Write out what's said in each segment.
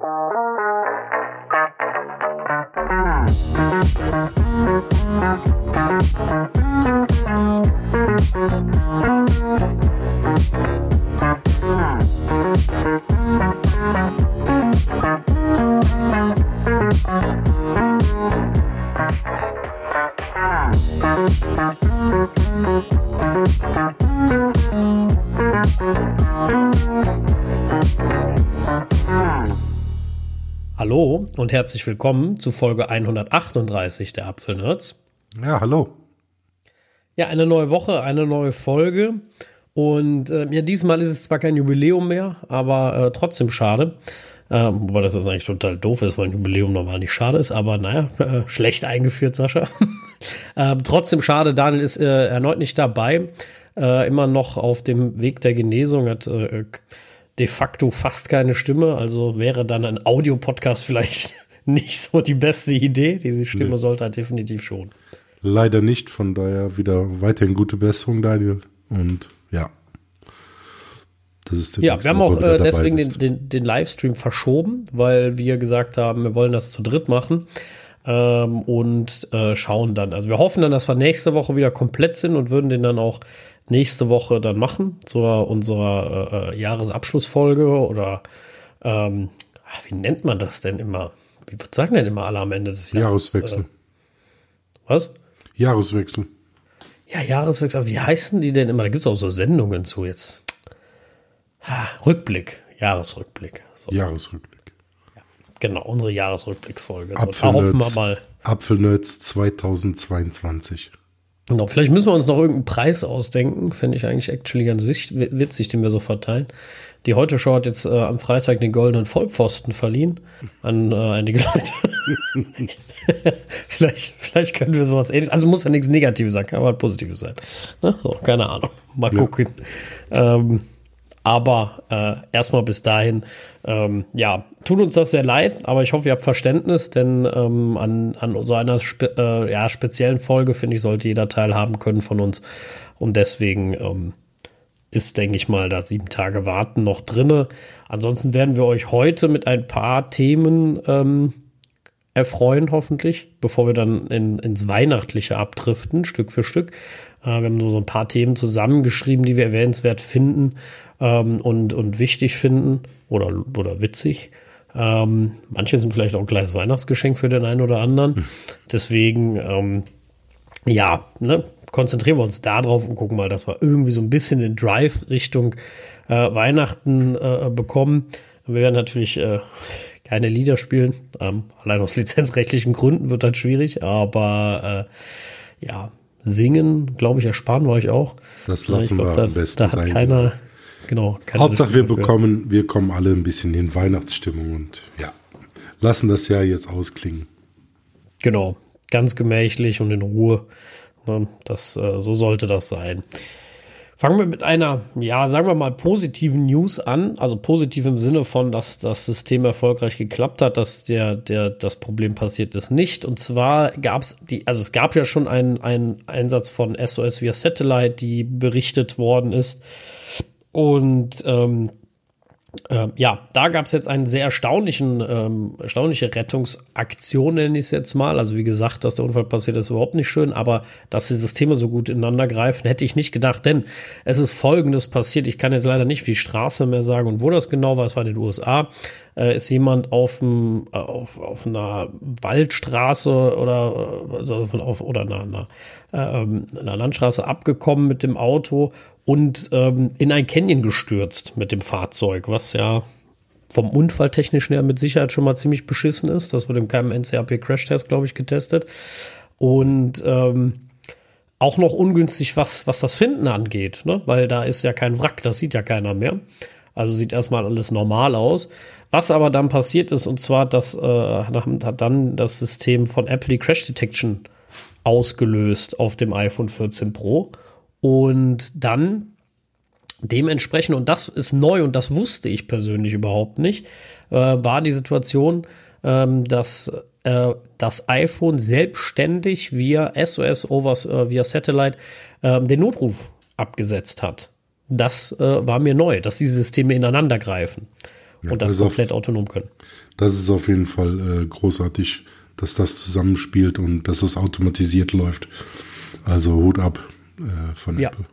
Hallo herzlich willkommen zu Folge 138 der Apfelnerds. Ja, hallo. Ja, eine neue Woche, eine neue Folge. Und äh, ja, diesmal ist es zwar kein Jubiläum mehr, aber äh, trotzdem schade. Äh, wobei das jetzt eigentlich total doof ist, weil ein Jubiläum normal nicht schade ist, aber naja, äh, schlecht eingeführt, Sascha. äh, trotzdem schade, Daniel ist äh, erneut nicht dabei. Äh, immer noch auf dem Weg der Genesung, hat äh, de facto fast keine Stimme, also wäre dann ein Audiopodcast vielleicht nicht so die beste Idee. Diese Stimme nee. sollte halt definitiv schon. Leider nicht, von daher wieder weiterhin gute Besserung, Daniel. Und ja. Das ist ja, wir haben auch äh, deswegen den, den, den, Livestream verschoben, weil wir gesagt haben, wir wollen das zu dritt machen ähm, und äh, schauen dann. Also wir hoffen dann, dass wir nächste Woche wieder komplett sind und würden den dann auch nächste Woche dann machen, zu unserer äh, Jahresabschlussfolge oder ähm, ach, wie nennt man das denn immer? Wie sagen denn immer alle am Ende des Jahres? Jahreswechsel. Äh, was? Jahreswechsel. Ja, Jahreswechsel. Aber wie heißen die denn immer? Da gibt es auch so Sendungen zu jetzt. Ha, Rückblick. Jahresrückblick. So. Jahresrückblick. Ja, genau, unsere Jahresrückblicksfolge. So, da hoffen wir mal. Apfelnerds 2022. Genau, vielleicht müssen wir uns noch irgendeinen Preis ausdenken. Fände ich eigentlich actually ganz witzig, den wir so verteilen. Die Heute Show hat jetzt äh, am Freitag den goldenen Vollpfosten verliehen an äh, einige Leute. vielleicht, vielleicht können wir sowas ähnliches. Also muss ja nichts Negatives sein, kann aber Positives sein. Ne? So, keine Ahnung. Mal gucken. Ja. Ähm, aber äh, erstmal bis dahin, ähm, ja, tut uns das sehr leid, aber ich hoffe, ihr habt Verständnis, denn ähm, an, an so einer spe äh, ja, speziellen Folge, finde ich, sollte jeder teilhaben können von uns. Und deswegen ähm, ist, denke ich mal, da sieben Tage Warten noch drinne. Ansonsten werden wir euch heute mit ein paar Themen ähm, erfreuen, hoffentlich, bevor wir dann in, ins Weihnachtliche abdriften, Stück für Stück. Äh, wir haben so ein paar Themen zusammengeschrieben, die wir erwähnenswert finden ähm, und, und wichtig finden oder, oder witzig. Ähm, manche sind vielleicht auch ein kleines Weihnachtsgeschenk für den einen oder anderen. Hm. Deswegen, ähm, ja, ne, konzentrieren wir uns darauf und gucken mal, dass wir irgendwie so ein bisschen den Drive Richtung äh, Weihnachten äh, bekommen. Wir werden natürlich äh, keine Lieder spielen. Ähm, allein aus lizenzrechtlichen Gründen wird das schwierig, aber äh, ja, singen, glaube ich, ersparen wir euch auch. Das lassen glaub, wir da, am besten Da hat sein. keiner, Genau. Hauptsache, wir bekommen, wir kommen alle ein bisschen in Weihnachtsstimmung und ja, lassen das Jahr jetzt ausklingen. Genau, ganz gemächlich und in Ruhe. Das, äh, so sollte das sein. Fangen wir mit einer, ja, sagen wir mal, positiven News an. Also positiv im Sinne von, dass das System erfolgreich geklappt hat, dass der, der, das Problem passiert ist nicht. Und zwar gab es die, also es gab ja schon einen, einen Einsatz von SOS via Satellite, die berichtet worden ist und ähm, äh, ja, da gab es jetzt einen sehr erstaunlichen, ähm, erstaunliche Rettungsaktion, nenne ich es jetzt mal. Also wie gesagt, dass der Unfall passiert ist, überhaupt nicht schön, aber dass die Systeme so gut ineinander greifen, hätte ich nicht gedacht, denn es ist Folgendes passiert. Ich kann jetzt leider nicht die Straße mehr sagen und wo das genau war. Es war in den USA. Äh, ist jemand auf, dem, äh, auf, auf einer Waldstraße oder, also auf, oder einer, einer, äh, einer Landstraße abgekommen mit dem Auto und ähm, in ein Canyon gestürzt mit dem Fahrzeug, was ja vom Unfalltechnischen her mit Sicherheit schon mal ziemlich beschissen ist. Das wird im keinem NCAP-Crash-Test, glaube ich, getestet. Und ähm, auch noch ungünstig, was, was das Finden angeht, ne? weil da ist ja kein Wrack, das sieht ja keiner mehr. Also sieht erstmal alles normal aus. Was aber dann passiert ist, und zwar, dass äh, hat dann das System von Apple die Crash Detection ausgelöst auf dem iPhone 14 Pro. Und dann dementsprechend, und das ist neu und das wusste ich persönlich überhaupt nicht, äh, war die Situation, ähm, dass äh, das iPhone selbstständig via SOS over, äh, via Satellite äh, den Notruf abgesetzt hat. Das äh, war mir neu, dass diese Systeme ineinander greifen. ja, und das, das komplett auf, autonom können. Das ist auf jeden Fall äh, großartig, dass das zusammenspielt und dass es automatisiert läuft. Also Hut ab äh, von ja. Apple.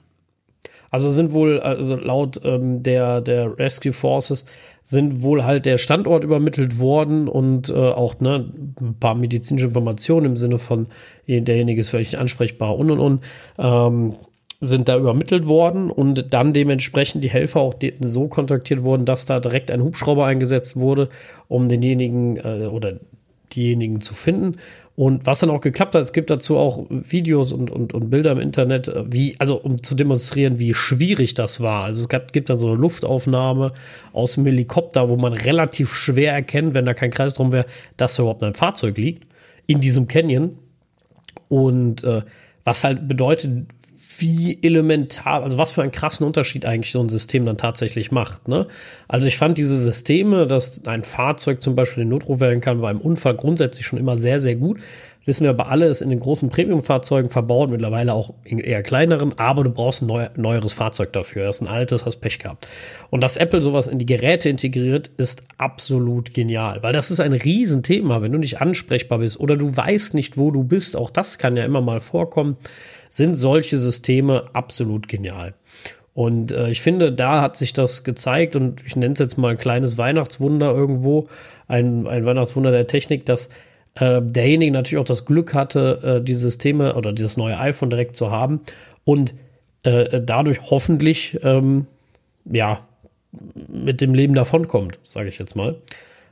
Also sind wohl, also laut ähm, der, der Rescue Forces sind wohl halt der Standort übermittelt worden und äh, auch ne, ein paar medizinische Informationen im Sinne von derjenige ist völlig ansprechbar und und und ähm, sind da übermittelt worden und dann dementsprechend die Helfer auch so kontaktiert wurden, dass da direkt ein Hubschrauber eingesetzt wurde, um denjenigen äh, oder diejenigen zu finden. Und was dann auch geklappt hat, es gibt dazu auch Videos und, und, und Bilder im Internet, äh, wie, also um zu demonstrieren, wie schwierig das war. Also es gab, gibt dann so eine Luftaufnahme aus dem Helikopter, wo man relativ schwer erkennt, wenn da kein Kreis drum wäre, dass da überhaupt ein Fahrzeug liegt in diesem Canyon. Und äh, was halt bedeutet, wie elementar, also was für einen krassen Unterschied eigentlich so ein System dann tatsächlich macht. Ne? Also ich fand diese Systeme, dass ein Fahrzeug zum Beispiel den Notruf wählen kann bei einem Unfall grundsätzlich schon immer sehr, sehr gut. Wissen wir aber alle, ist in den großen Premium-Fahrzeugen verbaut, mittlerweile auch in eher kleineren, aber du brauchst ein neu, neueres Fahrzeug dafür. Das ist ein altes, hast Pech gehabt. Und dass Apple sowas in die Geräte integriert, ist absolut genial, weil das ist ein Riesenthema, wenn du nicht ansprechbar bist oder du weißt nicht, wo du bist. Auch das kann ja immer mal vorkommen sind solche Systeme absolut genial. Und äh, ich finde, da hat sich das gezeigt und ich nenne es jetzt mal ein kleines Weihnachtswunder irgendwo, ein, ein Weihnachtswunder der Technik, dass äh, derjenige natürlich auch das Glück hatte, äh, die Systeme oder dieses neue iPhone direkt zu haben und äh, dadurch hoffentlich ähm, ja mit dem Leben davonkommt, sage ich jetzt mal.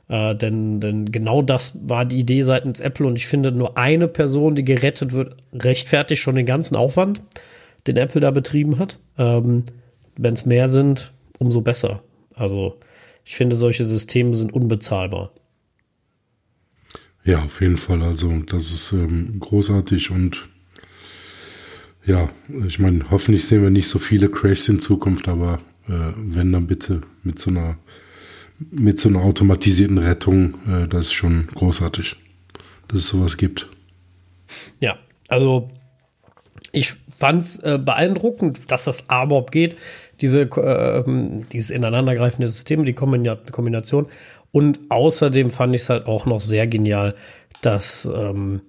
Äh, denn, denn genau das war die Idee seitens Apple und ich finde, nur eine Person, die gerettet wird, rechtfertigt schon den ganzen Aufwand, den Apple da betrieben hat. Ähm, Wenn es mehr sind, umso besser. Also ich finde, solche Systeme sind unbezahlbar. Ja, auf jeden Fall. Also das ist ähm, großartig und ja, ich meine, hoffentlich sehen wir nicht so viele Crashs in Zukunft, aber äh, wenn dann bitte mit so einer mit so einer automatisierten Rettung, äh, das ist schon großartig, dass es sowas gibt. Ja, also ich fand es äh, beeindruckend, dass das ABOP geht, diese, äh, dieses ineinandergreifende System, die Kombination. Und außerdem fand ich es halt auch noch sehr genial, dass, ähm,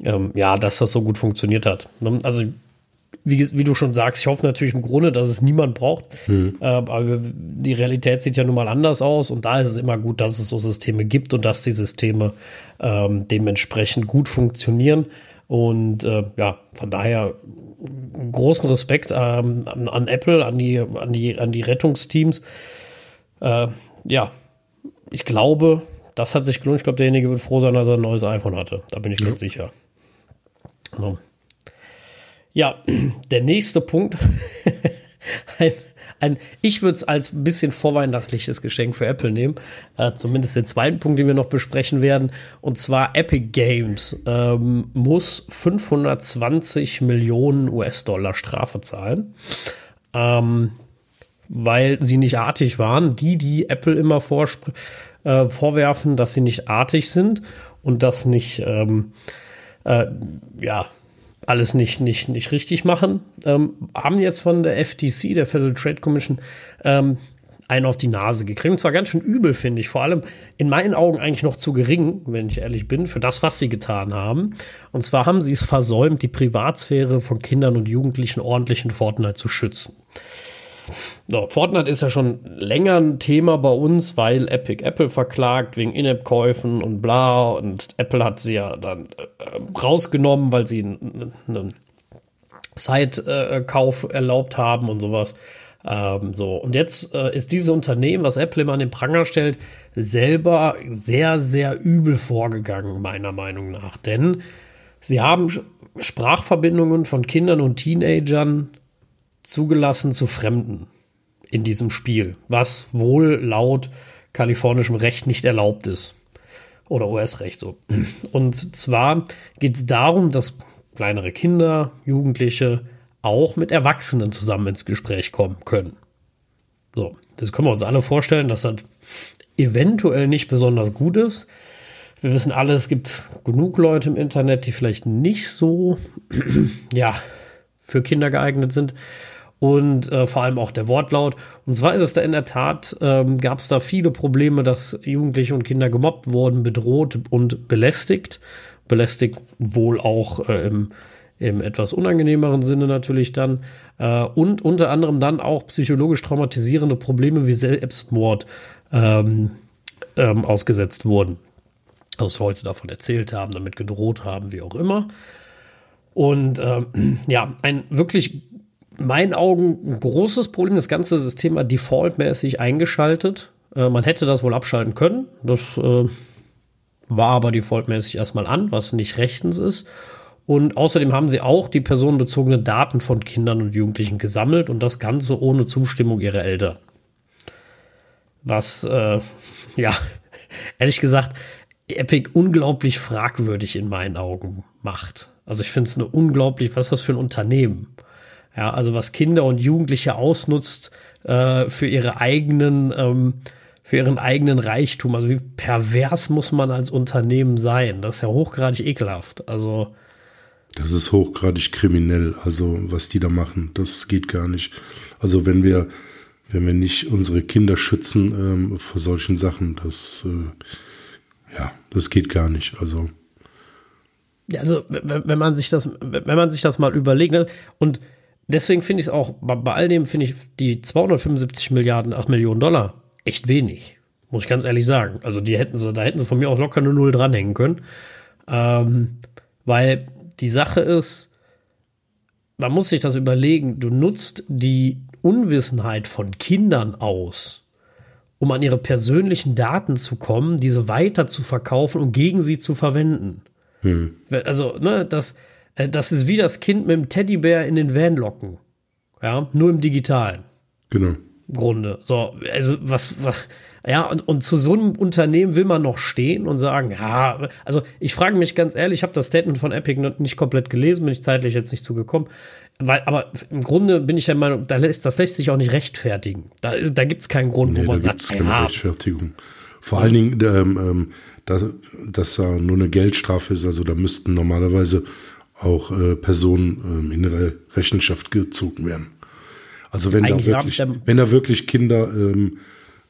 ähm, ja, dass das so gut funktioniert hat. Also wie, wie, du schon sagst, ich hoffe natürlich im Grunde, dass es niemand braucht. Mhm. Äh, aber die Realität sieht ja nun mal anders aus und da ist es immer gut, dass es so Systeme gibt und dass die Systeme ähm, dementsprechend gut funktionieren. Und äh, ja, von daher großen Respekt ähm, an, an, Apple, an die, an die, an die Rettungsteams. Äh, ja, ich glaube, das hat sich gelohnt. Ich glaube, derjenige wird froh sein, dass er ein neues iPhone hatte. Da bin ich ja. ganz sicher. So. Ja, der nächste Punkt. ein, ein, ich würde es als ein bisschen vorweihnachtliches Geschenk für Apple nehmen. Äh, zumindest den zweiten Punkt, den wir noch besprechen werden. Und zwar Epic Games ähm, muss 520 Millionen US-Dollar Strafe zahlen. Ähm, weil sie nicht artig waren. Die, die Apple immer äh, vorwerfen, dass sie nicht artig sind und das nicht, ähm, äh, ja, alles nicht, nicht, nicht richtig machen, ähm, haben jetzt von der FTC, der Federal Trade Commission, ähm, einen auf die Nase gekriegt. Und zwar ganz schön übel, finde ich. Vor allem in meinen Augen eigentlich noch zu gering, wenn ich ehrlich bin, für das, was sie getan haben. Und zwar haben sie es versäumt, die Privatsphäre von Kindern und Jugendlichen ordentlich in Fortnite zu schützen. So, Fortnite ist ja schon länger ein Thema bei uns, weil Epic Apple verklagt wegen In-App-Käufen und bla. Und Apple hat sie ja dann äh, rausgenommen, weil sie einen Site-Kauf erlaubt haben und sowas. Ähm, so, und jetzt äh, ist dieses Unternehmen, was Apple immer an den Pranger stellt, selber sehr, sehr übel vorgegangen, meiner Meinung nach. Denn sie haben Sprachverbindungen von Kindern und Teenagern zugelassen zu Fremden in diesem Spiel, was wohl laut kalifornischem Recht nicht erlaubt ist. Oder US-Recht so. Und zwar geht es darum, dass kleinere Kinder, Jugendliche auch mit Erwachsenen zusammen ins Gespräch kommen können. So, das können wir uns alle vorstellen, dass das eventuell nicht besonders gut ist. Wir wissen alle, es gibt genug Leute im Internet, die vielleicht nicht so, ja, für Kinder geeignet sind. Und äh, vor allem auch der Wortlaut. Und zwar ist es da in der Tat, ähm, gab es da viele Probleme, dass Jugendliche und Kinder gemobbt wurden, bedroht und belästigt. Belästigt wohl auch äh, im, im etwas unangenehmeren Sinne natürlich dann. Äh, und unter anderem dann auch psychologisch traumatisierende Probleme wie Selbstmord ähm, ähm, ausgesetzt wurden. Was heute davon erzählt haben, damit gedroht haben, wie auch immer. Und ähm, ja, ein wirklich meinen Augen ein großes Problem. Das ganze System war defaultmäßig eingeschaltet. Äh, man hätte das wohl abschalten können. Das äh, war aber defaultmäßig erstmal an, was nicht rechtens ist. Und außerdem haben sie auch die personenbezogenen Daten von Kindern und Jugendlichen gesammelt und das Ganze ohne Zustimmung ihrer Eltern. Was, äh, ja, ehrlich gesagt, Epic unglaublich fragwürdig in meinen Augen macht. Also ich finde es eine unglaublich, was ist das für ein Unternehmen? Ja, also was Kinder und Jugendliche ausnutzt äh, für ihre eigenen, ähm, für ihren eigenen Reichtum. Also wie pervers muss man als Unternehmen sein? Das ist ja hochgradig ekelhaft. Also das ist hochgradig kriminell. Also was die da machen, das geht gar nicht. Also wenn wir wenn wir nicht unsere Kinder schützen ähm, vor solchen Sachen, das äh, ja, das geht gar nicht. Also ja, also wenn man sich das, wenn man sich das mal überlegt ne, und deswegen finde ich es auch, bei, bei, all dem finde ich die 275 Milliarden, 8 Millionen Dollar echt wenig. Muss ich ganz ehrlich sagen. Also die hätten sie, da hätten sie von mir auch locker eine Null dranhängen können. Ähm, weil die Sache ist, man muss sich das überlegen, du nutzt die Unwissenheit von Kindern aus, um an ihre persönlichen Daten zu kommen, diese weiter zu verkaufen und gegen sie zu verwenden. Hm. Also, ne, das, das ist wie das Kind mit dem Teddybär in den Van locken. Ja, nur im Digitalen. Genau. Im Grunde. So, also was, was, ja, und, und zu so einem Unternehmen will man noch stehen und sagen, ja, also ich frage mich ganz ehrlich, ich habe das Statement von Epic nicht komplett gelesen, bin ich zeitlich jetzt nicht zugekommen. Weil, aber im Grunde bin ich der Meinung, da lässt, das lässt sich auch nicht rechtfertigen. Da, da gibt es keinen Grund, nee, wo man da sagt, keine ja, Rechtfertigung. Vor allen Dingen, ähm, ähm, da, dass da nur eine Geldstrafe ist, also da müssten normalerweise auch äh, Personen ähm, in ihre Rechenschaft gezogen werden. Also wenn da wirklich, wenn da wirklich Kinder ähm,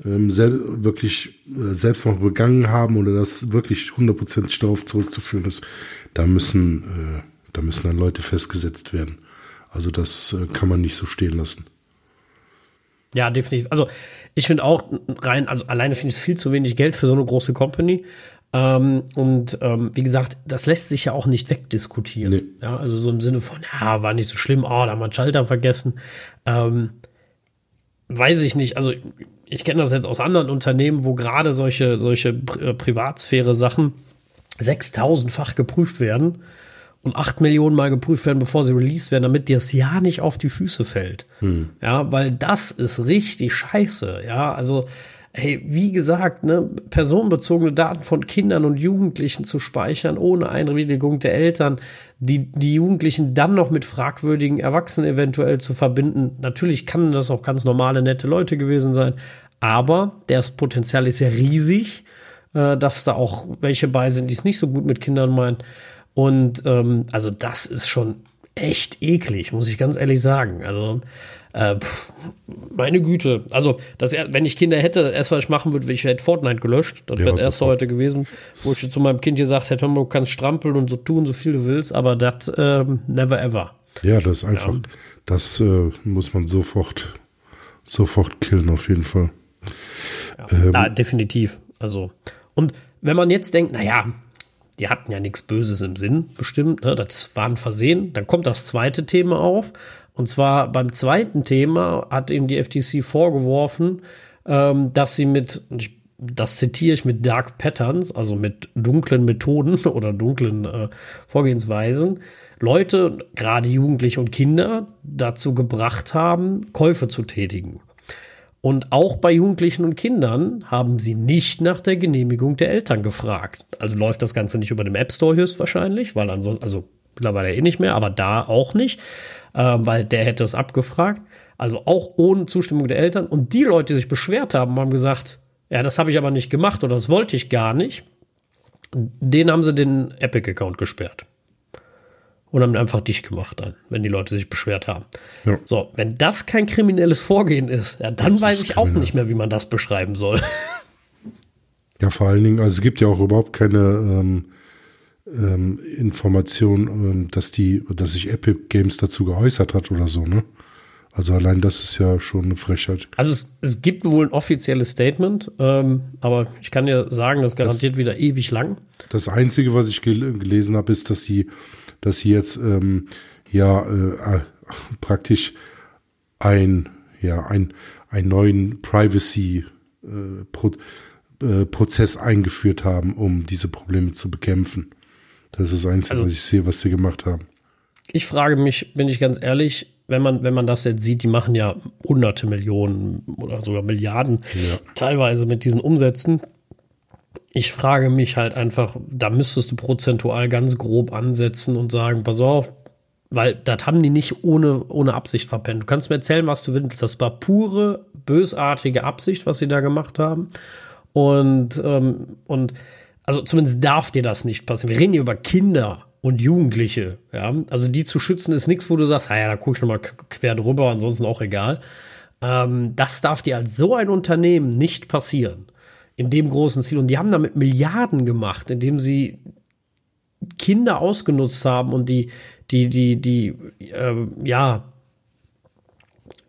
ähm, sel wirklich äh, Selbstmord begangen haben oder das wirklich hundertprozentig darauf zurückzuführen ist, da müssen, äh, da müssen dann Leute festgesetzt werden. Also das äh, kann man nicht so stehen lassen. Ja, definitiv. Also ich finde auch rein, also alleine finde ich es viel zu wenig Geld für so eine große Company. Ähm, und ähm, wie gesagt, das lässt sich ja auch nicht wegdiskutieren. Nee. Ja, also so im Sinne von, ja, war nicht so schlimm, oh, da haben wir einen Schalter vergessen. Ähm, weiß ich nicht. Also ich kenne das jetzt aus anderen Unternehmen, wo gerade solche, solche äh, Privatsphäre-Sachen 6000-fach geprüft werden und 8 Millionen Mal geprüft werden, bevor sie released werden, damit dir das ja nicht auf die Füße fällt. Hm. Ja, weil das ist richtig scheiße. Ja, also, hey, wie gesagt, ne, personenbezogene Daten von Kindern und Jugendlichen zu speichern, ohne Einwilligung der Eltern, die, die Jugendlichen dann noch mit fragwürdigen Erwachsenen eventuell zu verbinden. Natürlich kann das auch ganz normale, nette Leute gewesen sein, aber das Potenzial ist ja riesig, äh, dass da auch welche bei sind, die es nicht so gut mit Kindern meinen. Und ähm, also das ist schon echt eklig, muss ich ganz ehrlich sagen. Also äh, pff, meine Güte. Also, das, wenn ich Kinder hätte, das erste, was ich machen würde, ich hätte Fortnite gelöscht. Das ja, wäre das erste heute gewesen, wo ich zu meinem Kind gesagt hätte, du kannst strampeln und so tun, so viel du willst, aber das ähm, never ever. Ja, das ist einfach, ja. das äh, muss man sofort, sofort killen, auf jeden Fall. Ja, ähm, ja, definitiv. Also, und wenn man jetzt denkt, naja, die hatten ja nichts Böses im Sinn, bestimmt, ne? das war ein Versehen. Dann kommt das zweite Thema auf. Und zwar beim zweiten Thema hat ihm die FTC vorgeworfen, ähm, dass sie mit, das zitiere ich, mit Dark Patterns, also mit dunklen Methoden oder dunklen äh, Vorgehensweisen, Leute, gerade Jugendliche und Kinder, dazu gebracht haben, Käufe zu tätigen. Und auch bei Jugendlichen und Kindern haben sie nicht nach der Genehmigung der Eltern gefragt. Also läuft das Ganze nicht über dem App Store höchstwahrscheinlich, weil ansonsten, also mittlerweile eh nicht mehr, aber da auch nicht, äh, weil der hätte es abgefragt. Also auch ohne Zustimmung der Eltern. Und die Leute, die sich beschwert haben, haben gesagt, ja, das habe ich aber nicht gemacht oder das wollte ich gar nicht. Den haben sie den Epic-Account gesperrt. und haben einfach dicht gemacht dann, wenn die Leute sich beschwert haben. Ja. So, wenn das kein kriminelles Vorgehen ist, ja, dann das weiß ich kriminell. auch nicht mehr, wie man das beschreiben soll. Ja, vor allen Dingen, also es gibt ja auch überhaupt keine ähm, ähm, Information, ähm, dass die, dass sich Epic Games dazu geäußert hat oder so, ne? Also allein das ist ja schon eine Frechheit. Also es, es gibt wohl ein offizielles Statement, ähm, aber ich kann dir sagen, das garantiert das, wieder ewig lang. Das Einzige, was ich gel gelesen habe, ist, dass sie, dass sie jetzt ähm, ja äh, praktisch ein ja ein einen neuen Privacy äh, Pro äh, Prozess eingeführt haben, um diese Probleme zu bekämpfen. Das ist das Einzige, also, was ich sehe, was sie gemacht haben. Ich frage mich, bin ich ganz ehrlich, wenn man, wenn man das jetzt sieht, die machen ja hunderte Millionen oder sogar Milliarden ja. teilweise mit diesen Umsätzen. Ich frage mich halt einfach, da müsstest du prozentual ganz grob ansetzen und sagen, pass auf, weil das haben die nicht ohne, ohne Absicht verpennt. Du kannst mir erzählen, was du willst. Das war pure, bösartige Absicht, was sie da gemacht haben. Und, ähm, und also zumindest darf dir das nicht passieren. Wir reden hier über Kinder und Jugendliche. Ja? Also die zu schützen ist nichts, wo du sagst, naja, da gucke ich nochmal quer drüber, ansonsten auch egal. Ähm, das darf dir als so ein Unternehmen nicht passieren. In dem großen Ziel. Und die haben damit Milliarden gemacht, indem sie Kinder ausgenutzt haben und die, die, die, die, äh, ja,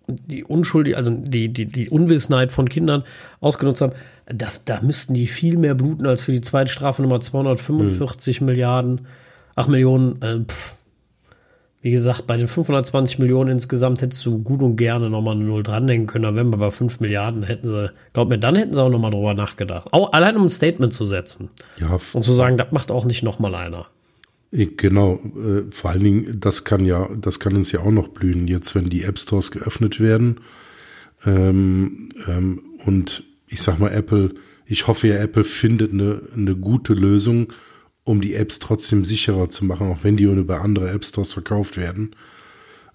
die Unschuld, also die, die, die Unwissenheit von Kindern ausgenutzt haben, das, da müssten die viel mehr bluten als für die zweite Strafe Nummer 245 mhm. Milliarden. Ach, Millionen, äh, pff. Wie gesagt, bei den 520 Millionen insgesamt hättest du gut und gerne nochmal eine Null dranhängen können. Aber wenn wir bei 5 Milliarden hätten sie, glaub mir, dann hätten sie auch nochmal drüber nachgedacht. Auch allein um ein Statement zu setzen. Ja. Und zu sagen, das macht auch nicht nochmal einer. Genau, äh, vor allen Dingen, das kann ja, das kann uns ja auch noch blühen, jetzt wenn die App Stores geöffnet werden. Ähm, ähm, und ich sag mal, Apple, ich hoffe ja, Apple findet eine, eine gute Lösung, um die Apps trotzdem sicherer zu machen, auch wenn die über andere App Stores verkauft werden,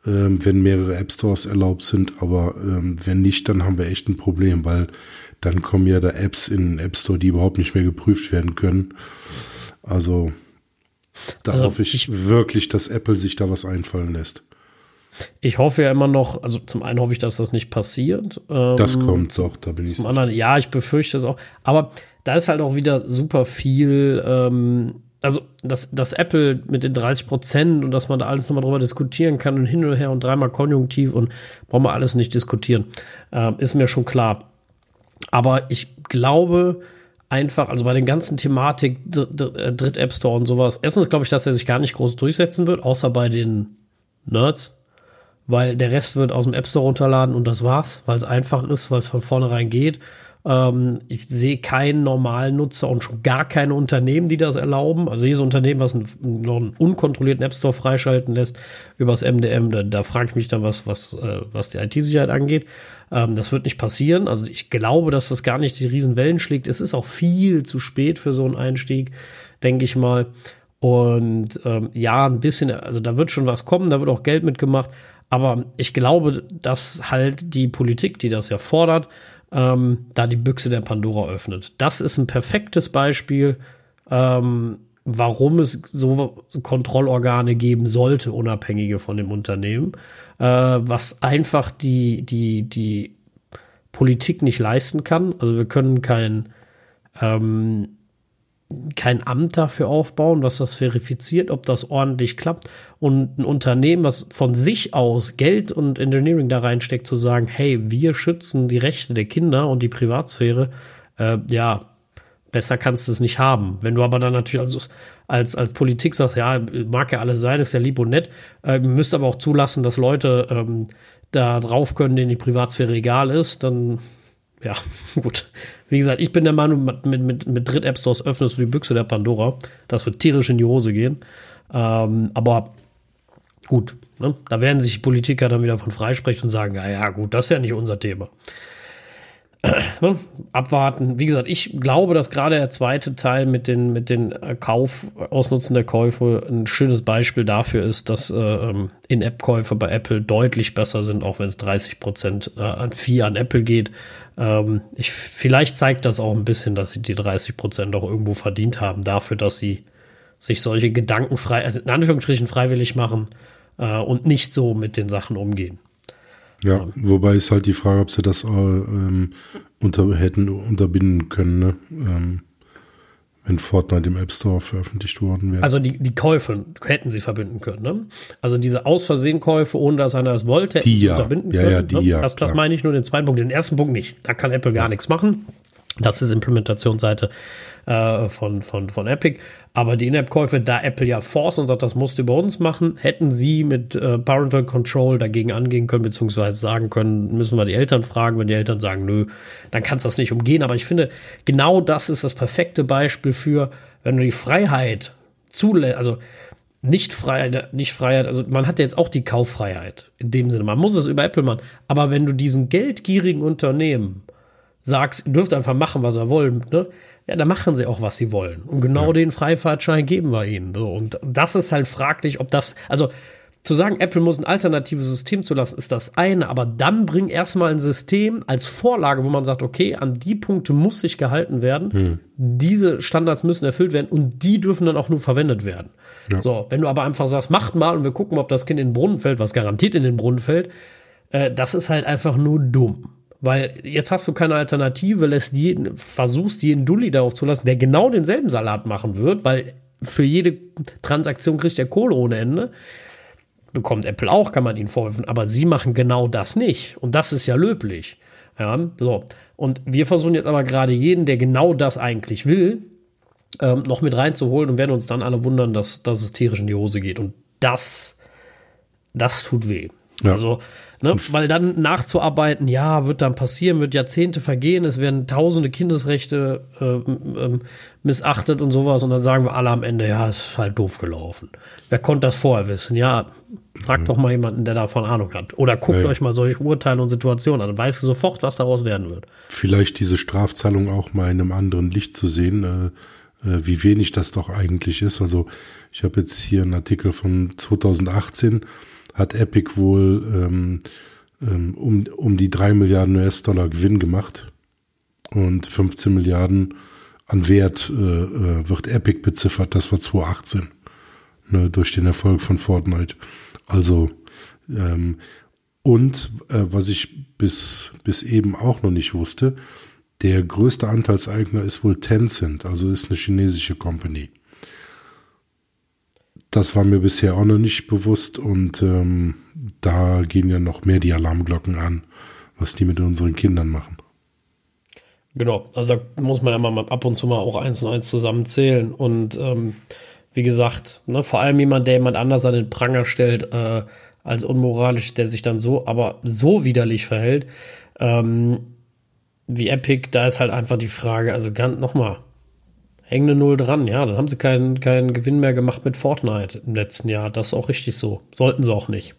ähm, wenn mehrere App Stores erlaubt sind. Aber ähm, wenn nicht, dann haben wir echt ein Problem, weil dann kommen ja da Apps in den App Store, die überhaupt nicht mehr geprüft werden können. Also da also hoffe ich, ich wirklich, dass Apple sich da was einfallen lässt. Ich hoffe ja immer noch, also zum einen hoffe ich, dass das nicht passiert. das ähm, kommt doch, da bin ich Zum anderen, ja, ich befürchte es auch. Aber da ist halt auch wieder super viel, ähm, also dass, dass Apple mit den 30 Prozent und dass man da alles nochmal drüber diskutieren kann und hin und her und dreimal konjunktiv und brauchen wir alles nicht diskutieren, äh, ist mir schon klar. Aber ich glaube einfach, also bei den ganzen Thematik, äh, Dritt-App Store und sowas, erstens glaube ich, dass er sich gar nicht groß durchsetzen wird, außer bei den Nerds, weil der Rest wird aus dem App Store runterladen und das war's, weil es einfach ist, weil es von vornherein geht. Ähm, ich sehe keinen normalen Nutzer und schon gar keine Unternehmen, die das erlauben. Also jedes Unternehmen, was einen, noch einen unkontrollierten App Store freischalten lässt übers MDM, da, da frage ich mich dann was, was, äh, was die IT-Sicherheit angeht. Ähm, das wird nicht passieren. Also ich glaube, dass das gar nicht die Riesenwellen schlägt. Es ist auch viel zu spät für so einen Einstieg, denke ich mal. Und ähm, ja, ein bisschen, also da wird schon was kommen, da wird auch Geld mitgemacht. Aber ich glaube, dass halt die Politik, die das ja fordert, ähm, da die Büchse der Pandora öffnet. Das ist ein perfektes Beispiel, ähm, warum es so Kontrollorgane geben sollte, unabhängige von dem Unternehmen, äh, was einfach die, die, die Politik nicht leisten kann. Also wir können kein, ähm, kein Amt dafür aufbauen, was das verifiziert, ob das ordentlich klappt. Und ein Unternehmen, was von sich aus Geld und Engineering da reinsteckt, zu sagen, hey, wir schützen die Rechte der Kinder und die Privatsphäre, äh, ja, besser kannst du es nicht haben. Wenn du aber dann natürlich als, als, als Politik sagst, ja, mag ja alles sein, ist ja lieb und nett, äh, müsst aber auch zulassen, dass Leute ähm, da drauf können, denen die Privatsphäre egal ist, dann ja, gut. Wie gesagt, ich bin der Meinung, mit, mit, mit Dritt-App-Stores öffnest du die Büchse der Pandora. Das wird tierisch in die Hose gehen. Ähm, aber gut, ne? da werden sich Politiker dann wieder von freisprechen und sagen, ja, ja, gut, das ist ja nicht unser Thema. ne? Abwarten. Wie gesagt, ich glaube, dass gerade der zweite Teil mit den, mit den Kauf, Ausnutzen der Käufe ein schönes Beispiel dafür ist, dass äh, ähm, In-App-Käufe bei Apple deutlich besser sind, auch wenn es 30 Prozent äh, an Vieh an Apple geht. Ähm, ich, vielleicht zeigt das auch ein bisschen, dass sie die 30 Prozent auch irgendwo verdient haben dafür, dass sie sich solche Gedanken frei, also in Anführungsstrichen freiwillig machen äh, und nicht so mit den Sachen umgehen. Ja, wobei ist halt die Frage, ob sie das äh, ähm, unter, hätten unterbinden können, ne? Wenn Fortnite im App Store veröffentlicht worden wäre. Also die, die Käufe hätten sie verbinden können. Ne? Also diese aus Versehen Käufe, ohne dass einer es wollte, hätten Die sie ja. unterbinden Ja, können. ja, die ne? ja, das, das meine ich nur den zweiten Punkt. Den ersten Punkt nicht. Da kann Apple gar nichts machen. Das ist Implementationsseite äh, von, von, von Epic. Aber die In-App-Käufe, da Apple ja force und sagt, das musst du über uns machen, hätten sie mit äh, Parental Control dagegen angehen können, beziehungsweise sagen können, müssen wir die Eltern fragen. Wenn die Eltern sagen, nö, dann kannst du das nicht umgehen. Aber ich finde, genau das ist das perfekte Beispiel für, wenn du die Freiheit zulässt, also nicht Freiheit, nicht Freiheit, also man hat jetzt auch die Kauffreiheit in dem Sinne, man muss es über Apple machen, aber wenn du diesen geldgierigen Unternehmen sagst, dürft einfach machen, was ihr wollt, ne? Ja, dann machen sie auch, was sie wollen. Und genau den Freifahrtschein geben wir ihnen. So. Und das ist halt fraglich, ob das, also zu sagen, Apple muss ein alternatives System zulassen, ist das eine, aber dann bring erstmal ein System als Vorlage, wo man sagt, okay, an die Punkte muss sich gehalten werden, diese Standards müssen erfüllt werden und die dürfen dann auch nur verwendet werden. Ja. So, wenn du aber einfach sagst, macht mal und wir gucken, ob das Kind in den Brunnen fällt, was garantiert in den Brunnen fällt, äh, das ist halt einfach nur dumm. Weil jetzt hast du keine Alternative, lässt jeden, versuchst jeden Dulli darauf zu lassen, der genau denselben Salat machen wird, weil für jede Transaktion kriegt er Kohle ohne Ende. Bekommt Apple auch, kann man ihnen vorwerfen, aber sie machen genau das nicht. Und das ist ja löblich. Ja, so. Und wir versuchen jetzt aber gerade jeden, der genau das eigentlich will, ähm, noch mit reinzuholen und werden uns dann alle wundern, dass, es tierisch in die Hose geht. Und das, das tut weh. Ja. Also, ne, weil dann nachzuarbeiten, ja, wird dann passieren, wird Jahrzehnte vergehen, es werden tausende Kindesrechte ähm, ähm, missachtet und sowas und dann sagen wir alle am Ende, ja, ist halt doof gelaufen. Wer konnte das vorher wissen? Ja, fragt doch mal jemanden, der davon Ahnung hat. Oder guckt Ja, ja. euch mal solche Urteile und Situationen an, dann weißt du sofort, was daraus werden wird. Vielleicht diese Strafzahlung auch mal in einem anderen Licht zu sehen, äh, äh, wie wenig das doch eigentlich ist. Also ich habe jetzt hier einen Artikel von 2018, hat Epic wohl ähm, ähm, um, um die 3 Milliarden US-Dollar Gewinn gemacht und 15 Milliarden an Wert äh, äh, wird Epic beziffert. Das war 2018 ne, durch den Erfolg von Fortnite. Also ähm, und äh, was ich bis, bis eben auch noch nicht wusste, der größte Anteilseigner ist wohl Tencent, also ist eine chinesische Company. Das war mir bisher auch noch nicht bewusst und ähm, da gehen ja noch mehr die Alarmglocken an, was die mit unseren Kindern machen. Genau, also da muss man ja mal ab und zu mal auch eins und eins zusammenzählen. Und ähm, wie gesagt, ne, vor allem jemand, der jemand anders an den Pranger stellt, äh, als unmoralisch, der sich dann so, aber so widerlich verhält, ähm, wie Epic, da ist halt einfach die Frage, also ganz nochmal, hängende Null dran, ja, dann haben sie keinen, keinen Gewinn mehr gemacht mit Fortnite im letzten Jahr. Das ist auch richtig so. Sollten sie auch nicht.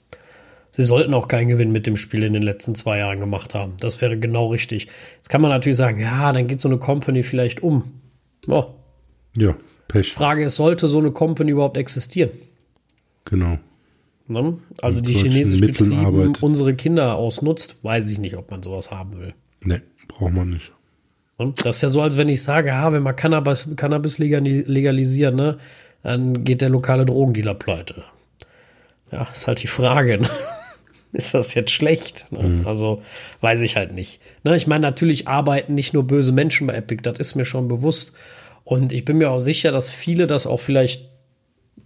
Sie sollten auch keinen Gewinn mit dem Spiel in den letzten zwei Jahren gemacht haben. Das wäre genau richtig. Jetzt kann man natürlich sagen, ja, dann geht so eine Company vielleicht um. Ja. Ja, Pech, Frage ist, sollte so eine Company überhaupt existieren? genau. Ne? Also Mit die solchen chinesisch Mitteln betrieben arbeitet. unsere Kinder ausnutzt, weiß ich nicht, ob man sowas haben will. Ne, braucht man nicht. Ne? Das ist ja so, als wenn ich sage, ja, wenn wir Cannabis, Cannabis legali- legalisieren, ne, dann geht der lokale Drogendealer pleite. Ja, ist halt die Frage. Ne? Ist das jetzt schlecht? Ne? Also weiß ich halt nicht. Ne? Ich meine, natürlich arbeiten nicht nur böse Menschen bei Epic, das ist mir schon bewusst. Und ich bin mir auch sicher, dass viele das auch vielleicht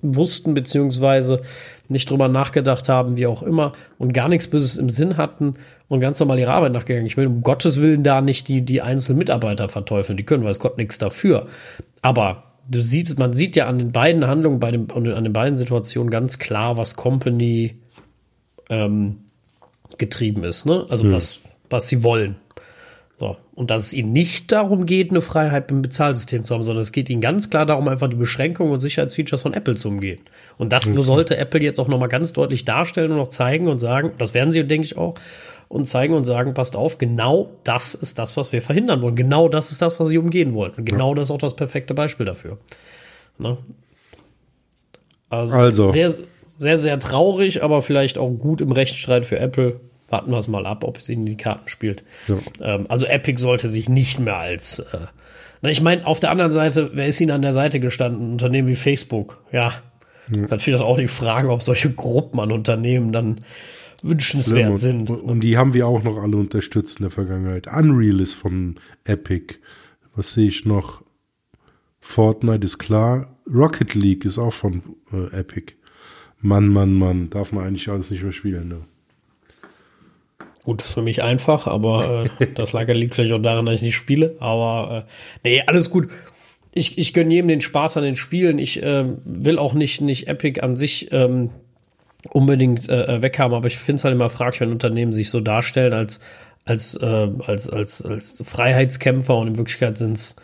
wussten, beziehungsweise nicht drüber nachgedacht haben, wie auch immer, und gar nichts Böses im Sinn hatten und ganz normal ihrer Arbeit nachgegangen. Ich will um Gottes Willen da nicht die, die einzelnen Mitarbeiter verteufeln. Die können, weiß Gott, nichts dafür. Aber du siehst, man sieht ja an den beiden Handlungen, bei dem, und an den beiden Situationen ganz klar, was Company ähm, getrieben ist, ne? Also was, was sie wollen. Und dass es ihnen nicht darum geht, eine Freiheit im Bezahlsystem zu haben, sondern es geht ihnen ganz klar darum, einfach die Beschränkungen und Sicherheitsfeatures von Apple zu umgehen. Und das sollte Apple jetzt auch nochmal ganz deutlich darstellen und auch zeigen und sagen, das werden sie, denke ich, auch, und zeigen und sagen, passt auf, genau das ist das, was wir verhindern wollen. Genau das ist das, was sie umgehen wollen. Und genau das ist auch das perfekte Beispiel dafür. Ne? Also, Also. sehr, sehr, sehr traurig, aber vielleicht auch gut im Rechtsstreit für Apple. Warten wir es mal ab, ob es ihnen in die Karten spielt. Ja. Ähm, also Epic sollte sich nicht mehr als, äh, Na, ich meine, auf der anderen Seite, wer ist ihnen an der Seite gestanden? Ein Unternehmen wie Facebook. Ja. ja. Natürlich auch die Frage, ob solche Gruppen an Unternehmen dann wünschenswert ja, sind. Und die haben wir auch noch alle unterstützt in der Vergangenheit. Unreal ist von Epic. Was sehe ich noch? Fortnite ist klar. Rocket League ist auch von äh, Epic. Mann, Mann, Mann. Darf man eigentlich alles nicht mehr spielen, ne? Gut, das ist für mich einfach, aber äh, das lag, liegt vielleicht auch daran, dass ich nicht spiele. Aber äh, nee, alles gut. Ich, ich gönne jedem den Spaß an den Spielen. Ich äh, will auch nicht, nicht Epic an sich ähm, unbedingt äh, äh weghaben, aber ich finde es halt immer fraglich, wenn Unternehmen sich so darstellen als, als, äh, als, als, als Freiheitskämpfer und in Wirklichkeit sind es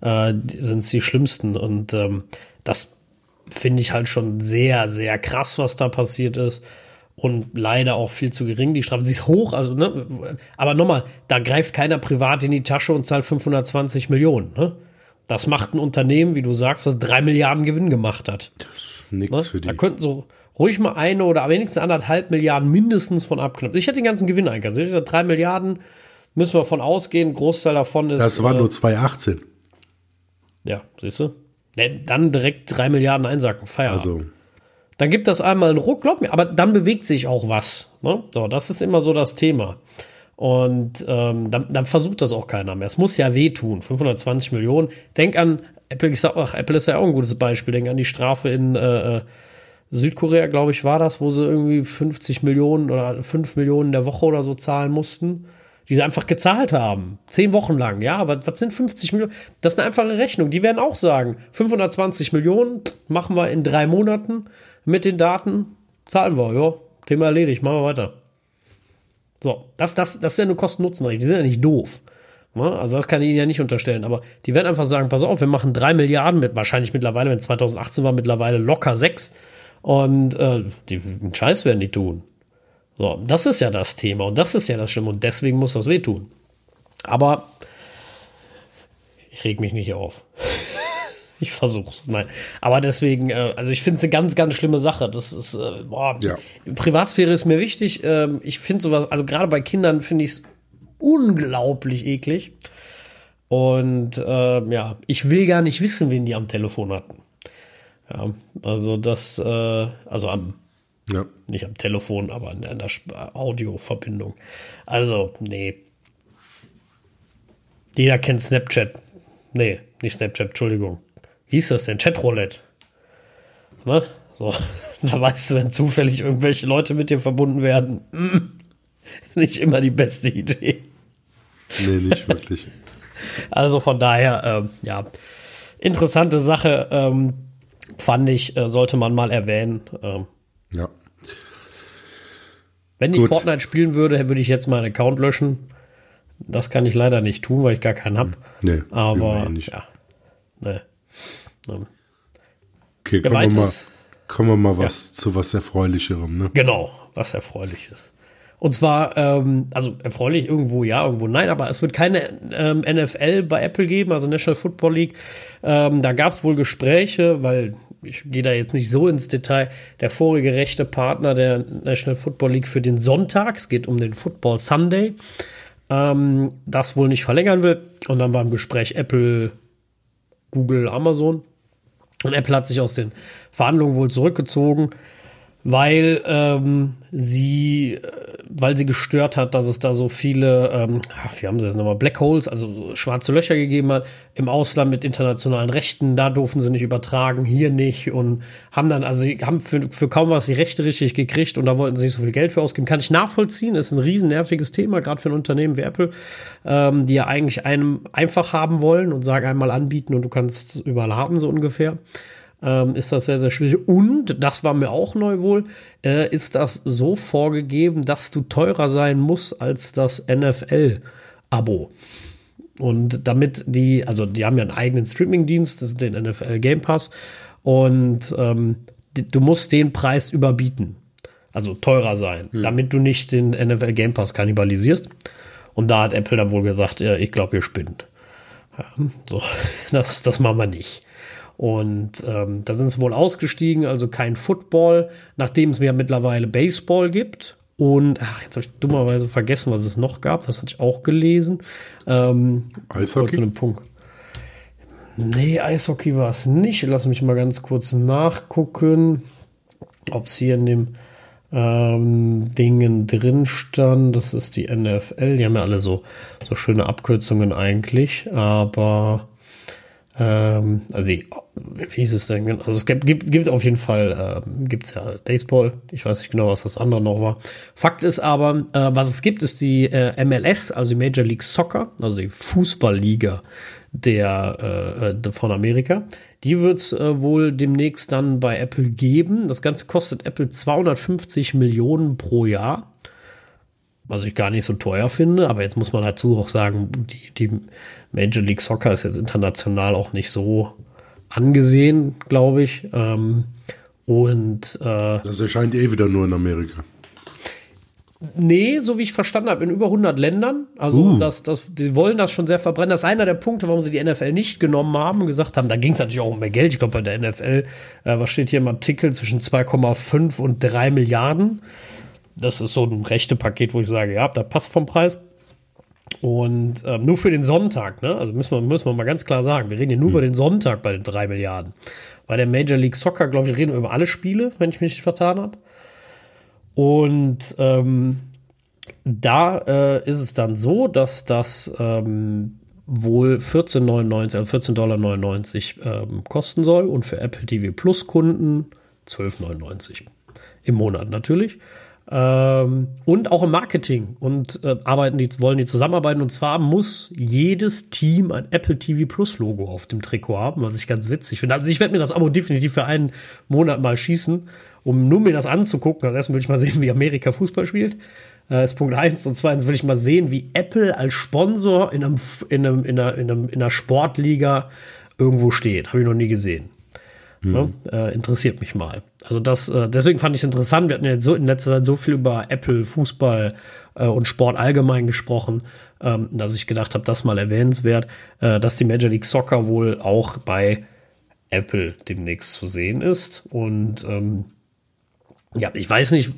äh, sind's die schlimmsten. Und ähm, das finde ich halt schon sehr, sehr krass, was da passiert ist und leider auch viel zu gering. Die Strafe sie ist hoch, also ne, aber nochmal, da greift keiner privat in die Tasche und zahlt 520 Millionen. Ne? Das macht ein Unternehmen, wie du sagst, das drei Milliarden Gewinn gemacht hat. Das ist nichts ne? für die. Da könnten so ruhig mal eine oder wenigstens anderthalb Milliarden mindestens von abknüpfen. Ich hätte den ganzen Gewinn einkassiert. Also drei Milliarden müssen wir von ausgehen. Großteil davon ist. Das war äh, nur 2018. Ja, siehst du? Dann direkt drei Milliarden einsacken, Feierabend. Also. Dann gibt das einmal einen Ruck, glaub mir, aber dann bewegt sich auch was. Ne? So, das ist immer so das Thema. Und ähm, dann, dann, versucht das auch keiner mehr. Es muss ja wehtun. 520 Millionen. Denk an, Apple, ich sag, ach, Apple ist ja auch ein gutes Beispiel. Denk an die Strafe in äh, äh Südkorea, glaube ich, war das, wo sie irgendwie 50 Millionen oder 5 Millionen der Woche oder so zahlen mussten die sie einfach gezahlt haben. Zehn Wochen lang, ja, was, was sind 50 Millionen? Das ist eine einfache Rechnung. Die werden auch sagen, 520 Millionen machen wir in drei Monaten mit den Daten, zahlen wir, ja, Thema erledigt, machen wir weiter. So, das, das, das ist ja eine Kosten-Nutzen-Rechnung, die sind ja nicht doof. Ne? Also das kann ich Ihnen ja nicht unterstellen, aber die werden einfach sagen, pass auf, wir machen drei Milliarden mit, wahrscheinlich mittlerweile, wenn es 2018 war, mittlerweile locker sechs und äh, die, den Scheiß werden die tun. So, das ist ja das Thema und das ist ja das Schlimme und deswegen muss das wehtun. Aber ich reg mich nicht auf. Ich versuch's. Nein. Aber deswegen, äh, also ich finde es eine ganz, ganz schlimme Sache. Das ist, äh, boah, ja. Privatsphäre ist mir wichtig. Ähm, ich finde sowas, also gerade bei Kindern finde ich es unglaublich eklig. Und äh, ja, ich will gar nicht wissen, wen die am Telefon hatten. Ja, also das, äh, also am ja. Nicht am Telefon, aber in der Audioverbindung. Also, nee. Jeder kennt Snapchat. Nee, nicht Snapchat, Entschuldigung. Wie hieß das denn? Chatroulette. Ne? So, da weißt du, wenn zufällig irgendwelche Leute mit dir verbunden werden, mm, ist nicht immer die beste Idee. Nee, nicht wirklich. also von daher, ähm, ja, interessante Sache, ähm, fand ich, äh, sollte man mal erwähnen. Ähm, ja. Wenn ich Gut. Fortnite spielen würde, würde ich jetzt meinen Account löschen. Das kann ich leider nicht tun, weil ich gar keinen habe. Nee, aber nicht. ja. Nee. Okay, kommen wir, mal, kommen wir mal was ja. zu was Erfreulicherem, ne? Genau, was Erfreuliches. Und zwar, ähm, also erfreulich irgendwo ja, irgendwo nein, aber es wird keine ähm, NFL bei Apple geben, also National Football League. Ähm, da gab es wohl Gespräche, weil ich gehe da jetzt nicht so ins Detail, der vorige rechte Partner der National Football League für den Sonntag, es geht um den Football Sunday, ähm, das wohl nicht verlängern will. Und dann war im Gespräch Apple, Google, Amazon. Und Apple hat sich aus den Verhandlungen wohl zurückgezogen weil ähm, sie, äh, weil sie gestört hat, dass es da so viele, ähm, ach, wie haben sie das nochmal, Black Holes, also schwarze Löcher gegeben hat im Ausland mit internationalen Rechten. Da durften sie nicht übertragen, hier nicht und haben dann, also haben für, für kaum was die Rechte richtig gekriegt und da wollten sie nicht so viel Geld für ausgeben. Kann ich nachvollziehen, ist ein riesen nerviges Thema, gerade für ein Unternehmen wie Apple, ähm, die ja eigentlich einem einfach haben wollen und sagen einmal anbieten und du kannst überall haben, so ungefähr ähm, ist das sehr, sehr schwierig. Und, das war mir auch neu wohl, äh, ist das so vorgegeben, dass du teurer sein musst als das NFL-Abo. Und damit die, also die haben ja einen eigenen Streaming-Dienst, das ist den NFL Game Pass. Und ähm, die, du musst den Preis überbieten. Also teurer sein, hm. damit du nicht den NFL Game Pass kannibalisierst. Und da hat Apple dann wohl gesagt, ja, ich glaube, ihr spinnt. Ja, so, das, das machen wir nicht. Und ähm, da sind sie wohl ausgestiegen, also kein Football, nachdem es mir mittlerweile Baseball gibt. Und ach, jetzt habe ich dummerweise vergessen, was es noch gab. Das hatte ich auch gelesen. Ähm, Eishockey. Zu einem Punkt. Nee, Eishockey war es nicht. Lass mich mal ganz kurz nachgucken, ob es hier in dem ähm, Dingen drin stand. Das ist die NFL. Die haben ja alle so, so schöne Abkürzungen eigentlich, aber ähm, also die, wie hieß es denn? Also es gibt, gibt, gibt auf jeden Fall, äh, gibt es ja Baseball. Ich weiß nicht genau, was das andere noch war. Fakt ist aber, äh, was es gibt, ist die äh, MLS, also die Major League Soccer, also die Fußballliga der äh, von Amerika. Die wird es äh, wohl demnächst dann bei Apple geben. Das Ganze kostet Apple 250 Millionen pro Jahr. Was ich gar nicht so teuer finde, aber jetzt muss man dazu auch sagen, die, die Major League Soccer ist jetzt international auch nicht so angesehen, glaube ich. Ähm, und äh, das erscheint eh wieder nur in Amerika. Nee, so wie ich verstanden habe, in über 100 Ländern. Also, uh. das, das, die wollen das schon sehr verbrennen. Das ist einer der Punkte, warum sie die NFL nicht genommen haben und gesagt haben, da ging es natürlich auch um mehr Geld. Ich glaube, bei der NFL, äh, was steht hier im Artikel, zwischen 2,5 und 3 Milliarden. Das ist so ein rechte Paket, wo ich sage, ja, da passt vom Preis. Und ähm, nur für den Sonntag, ne? Also müssen wir, müssen wir mal ganz klar sagen, wir reden hier nur hm. über den Sonntag bei den 3 Milliarden. Bei der Major League Soccer, glaube ich, reden wir über alle Spiele, wenn ich mich nicht vertan habe. Und ähm, da äh, ist es dann so, dass das ähm, wohl 14,99, also 14,99 Dollar ähm, kosten soll und für Apple TV Plus Kunden 12,99 im Monat natürlich. Ähm, und auch im Marketing und äh, arbeiten die, wollen die zusammenarbeiten. Und zwar muss jedes Team ein Apple TV Plus Logo auf dem Trikot haben, was ich ganz witzig finde. Also ich werde mir das Abo definitiv für einen Monat mal schießen um nur mir das anzugucken. Also erstmal will ich mal sehen, wie Amerika Fußball spielt. Das äh, ist Punkt eins. Und zweitens will ich mal sehen, wie Apple als Sponsor in, einem, in, einem, in, einer, in einer Sportliga irgendwo steht. Habe ich noch nie gesehen. Mhm. Ja, äh, interessiert mich mal. Also das, äh, deswegen fand ich es interessant. Wir hatten jetzt so in letzter Zeit so viel über Apple, Fußball äh, und Sport allgemein gesprochen, ähm, dass ich gedacht habe, das mal erwähnenswert, äh, dass die Major League Soccer wohl auch bei Apple demnächst zu sehen ist. Und ähm, ja, ich weiß nicht,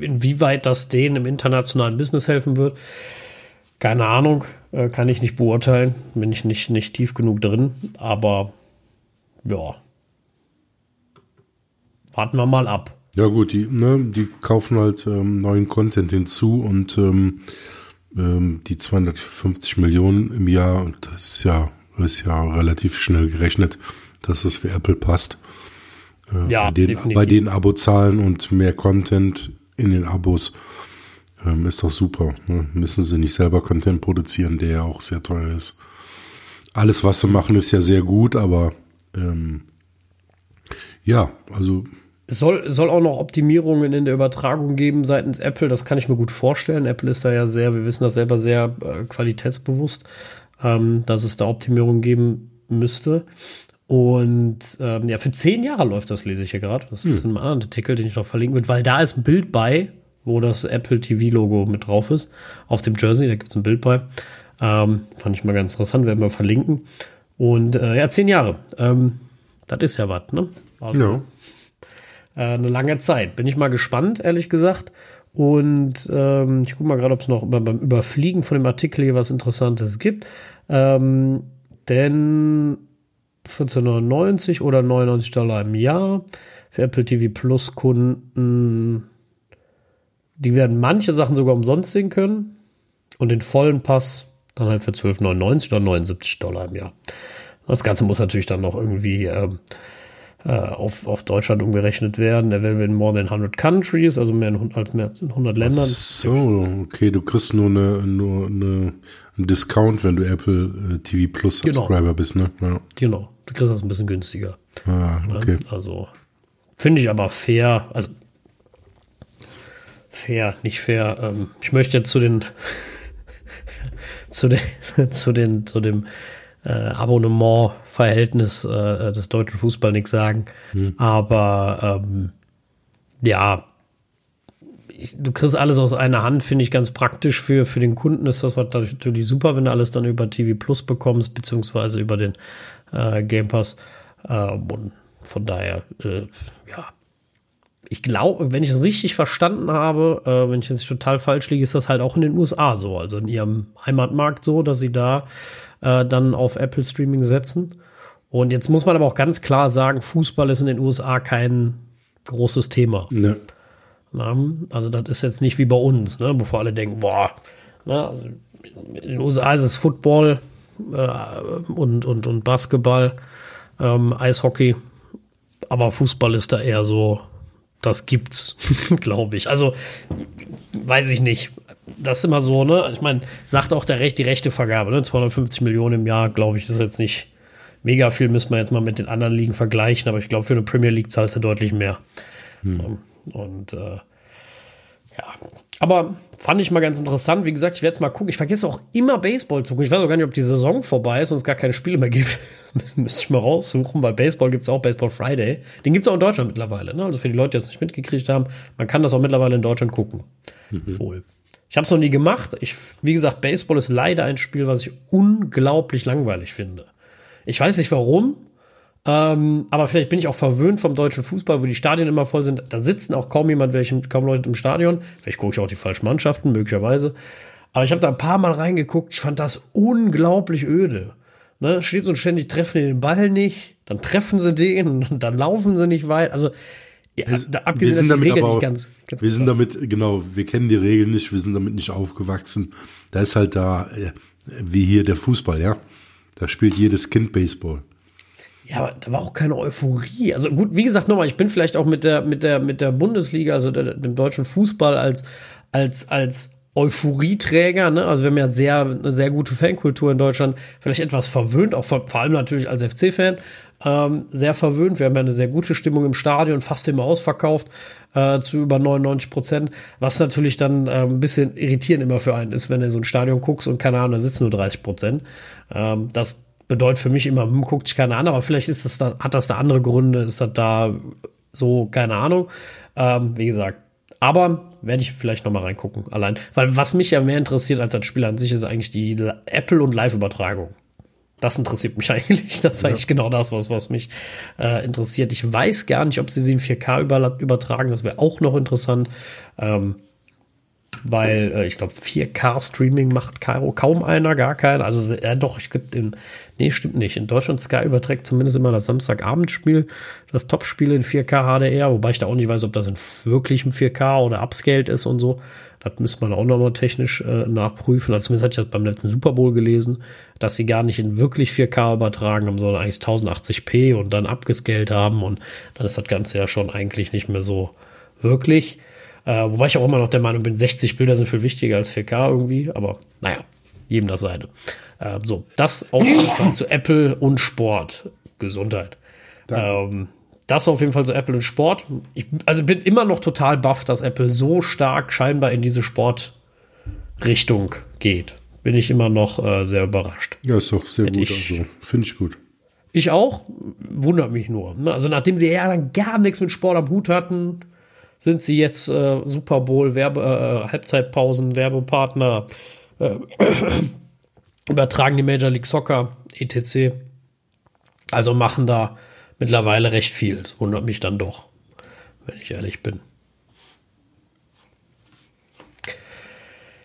inwieweit das denen im internationalen Business helfen wird. Keine Ahnung, äh, kann ich nicht beurteilen. Bin ich nicht, nicht tief genug drin. Aber ja, warten wir mal ab. Ja gut, die, ne, die kaufen halt ähm, neuen Content hinzu und ähm, ähm, die 250 Millionen im Jahr, das ist ja, ist ja relativ schnell gerechnet, dass es für Apple passt. Äh, ja, bei den, definitiv. bei den Abozahlen und mehr Content in den Abos ähm, ist doch super. Ne? Müssen sie nicht selber Content produzieren, der ja auch sehr teuer ist. Alles, was sie machen, ist ja sehr gut, aber ähm, ja, also. Soll, soll auch noch Optimierungen in der Übertragung geben seitens Apple, das kann ich mir gut vorstellen. Apple ist da ja sehr, wir wissen das selber, sehr äh, qualitätsbewusst, ähm, dass es da Optimierungen geben müsste. Und ähm, ja, für zehn Jahre läuft das, lese ich hier gerade. Das ist hm. ein anderer Artikel, den ich noch verlinken würde, weil da ist ein Bild bei, wo das Apple TV-Logo mit drauf ist. Auf dem Jersey, da gibt es ein Bild bei. Ähm, fand ich mal ganz interessant, werden wir verlinken. Und äh, ja, zehn Jahre. Ähm, das ist ja was, ne? Also, ja. Äh, eine lange Zeit. Bin ich mal gespannt, ehrlich gesagt. Und ähm, ich gucke mal gerade, ob es noch beim Überfliegen von dem Artikel hier was Interessantes gibt. Ähm, denn 14,99 oder 99 Dollar im Jahr. Für Apple TV Plus Kunden, die werden manche Sachen sogar umsonst sehen können. Und den vollen Pass dann halt für 12,99 oder 79 Dollar im Jahr. Das Ganze muss natürlich dann noch irgendwie ähm, äh, auf, auf Deutschland umgerechnet werden. Der wäre in more than 100 countries, also mehr als mehr als 100 Ländern. So, okay, du kriegst nur eine, nur eine, einen Discount, wenn du Apple äh, TV Plus genau. Subscriber genau. bist, ne? Ja. Genau. Du kriegst das ein bisschen günstiger. Ah, okay. Also finde ich aber fair. Also fair, nicht fair. Ähm, ich möchte jetzt zu den zu den zu den zu dem äh, Abonnement-Verhältnis äh, des deutschen Fußballs nichts sagen. Hm. Aber ähm, ja, ich, du kriegst alles aus einer Hand, finde ich ganz praktisch. Für, für den Kunden ist das natürlich super, wenn du alles dann über TV Plus bekommst, beziehungsweise über den äh, Game Pass. Äh, und von daher, äh, ja. Ich glaube, wenn ich es richtig verstanden habe, äh, wenn ich jetzt total falsch liege, ist das halt auch in den USA so, also in ihrem Heimatmarkt so, dass sie da äh, dann auf Apple Streaming setzen. Und jetzt muss man aber auch ganz klar sagen, Fußball ist in den USA kein großes Thema. Ne. Na, also das ist jetzt nicht wie bei uns, ne, bevor alle denken, boah, na, also in den USA ist es Football äh, und, und, und Basketball, ähm, Eishockey, aber Fußball ist da eher so, das gibt's, glaube ich. Also weiß ich nicht. Das ist immer so, ne? Ich meine, sagt auch der Recht, die rechte Vergabe, ne? 250 Millionen im Jahr, glaube ich, ist jetzt nicht mega viel, müssen wir jetzt mal mit den anderen Ligen vergleichen, aber ich glaube, für eine Premier League zahlst du deutlich mehr. Hm. Und äh, ja, aber fand ich mal ganz interessant. Wie gesagt, ich werde jetzt mal gucken. Ich vergesse auch immer Baseball zu gucken. Ich weiß auch gar nicht, ob die Saison vorbei ist und es gar keine Spiele mehr gibt. Müsste ich mal raussuchen. Bei Baseball gibt es auch Baseball Friday. Den gibt es auch in Deutschland mittlerweile. Ne? Also für die Leute, die es nicht mitgekriegt haben, man kann das auch mittlerweile in Deutschland gucken. Mhm. Wohl. Ich habe es noch nie gemacht. Ich, wie gesagt, Baseball ist leider ein Spiel, was ich unglaublich langweilig finde. Ich weiß nicht warum. Ähm, aber vielleicht bin ich auch verwöhnt vom deutschen Fußball, wo die Stadien immer voll sind. Da sitzen auch kaum jemand, welchen, kaum Leute im Stadion. Vielleicht gucke ich auch die falschen Mannschaften, möglicherweise. Aber ich habe da ein paar Mal reingeguckt. Ich fand das unglaublich öde. Ne, steht so ständig, treffen die den Ball nicht, dann treffen sie den und dann laufen sie nicht weit. Also, ja, da, abgesehen, wir sind damit aber, nicht ganz, ganz wir sind damit, genau, wir kennen die Regeln nicht, wir sind damit nicht aufgewachsen. Da ist halt da, äh, wie hier der Fußball, ja. Da spielt jedes Kind Baseball. Ja, aber da war auch keine Euphorie. Also gut, wie gesagt, nochmal, ich bin vielleicht auch mit der, mit der, mit der Bundesliga, also der, dem deutschen Fußball als, als, als Euphorieträger, ne? Also wir haben ja sehr, eine sehr gute Fankultur in Deutschland, vielleicht etwas verwöhnt, auch vor, vor allem natürlich als FC-Fan, ähm, sehr verwöhnt. Wir haben ja eine sehr gute Stimmung im Stadion, fast immer ausverkauft, äh, zu über 99 Prozent, was natürlich dann äh, ein bisschen irritierend immer für einen ist, wenn du so ein Stadion guckst und keine Ahnung, da sitzen nur 30 Prozent. Ähm, das bedeutet für mich immer, hm, guckt sich keiner an, aber vielleicht ist das da, hat das da andere Gründe, ist das da so, keine Ahnung. Ähm, wie gesagt, aber werde ich vielleicht noch mal reingucken, allein. Weil was mich ja mehr interessiert als als Spieler an sich, ist eigentlich die Apple- und Live-Übertragung. Das interessiert mich eigentlich. Das ist ja. eigentlich genau das, was, was mich äh, interessiert. Ich weiß gar nicht, ob sie sie in 4K über, übertragen. Das wäre auch noch interessant. Ähm, weil äh, ich glaube 4K-Streaming macht Cairo kaum einer, gar keiner. Also äh, doch, ich gibt im, nee, stimmt nicht. In Deutschland Sky überträgt zumindest immer das Samstagabendspiel, das Topspiel in 4K HDR, wobei ich da auch nicht weiß, ob das in wirklichem 4K oder upscaled ist und so. Das müsste man auch nochmal technisch äh, nachprüfen. Also zumindest hatte ich das beim letzten Super Bowl gelesen, dass sie gar nicht in wirklich 4K übertragen haben, sondern eigentlich 1080p und dann abgescaled haben und dann ist das Ganze ja schon eigentlich nicht mehr so wirklich. Äh, wobei ich auch immer noch der Meinung bin, 60 Bilder sind viel wichtiger als 4K irgendwie, aber naja, jedem das seine. Äh, so, das auf jeden Fall zu Apple und Sport. Gesundheit. Ähm, das auf jeden Fall zu Apple und Sport. Ich, also bin immer noch total baff, dass Apple so stark scheinbar in diese Sportrichtung geht. Bin ich immer noch äh, sehr überrascht. Ja, ist doch sehr Hätte gut. also, Finde ich gut. Ich auch. Wundert mich nur. Also nachdem sie ja dann gar nichts mit Sport am Hut hatten, sind sie jetzt äh, Super Bowl, Werbe, äh, Halbzeitpausen, Werbepartner, äh, übertragen die Major League Soccer, etc. Also machen da mittlerweile recht viel. Das wundert mich dann doch, wenn ich ehrlich bin.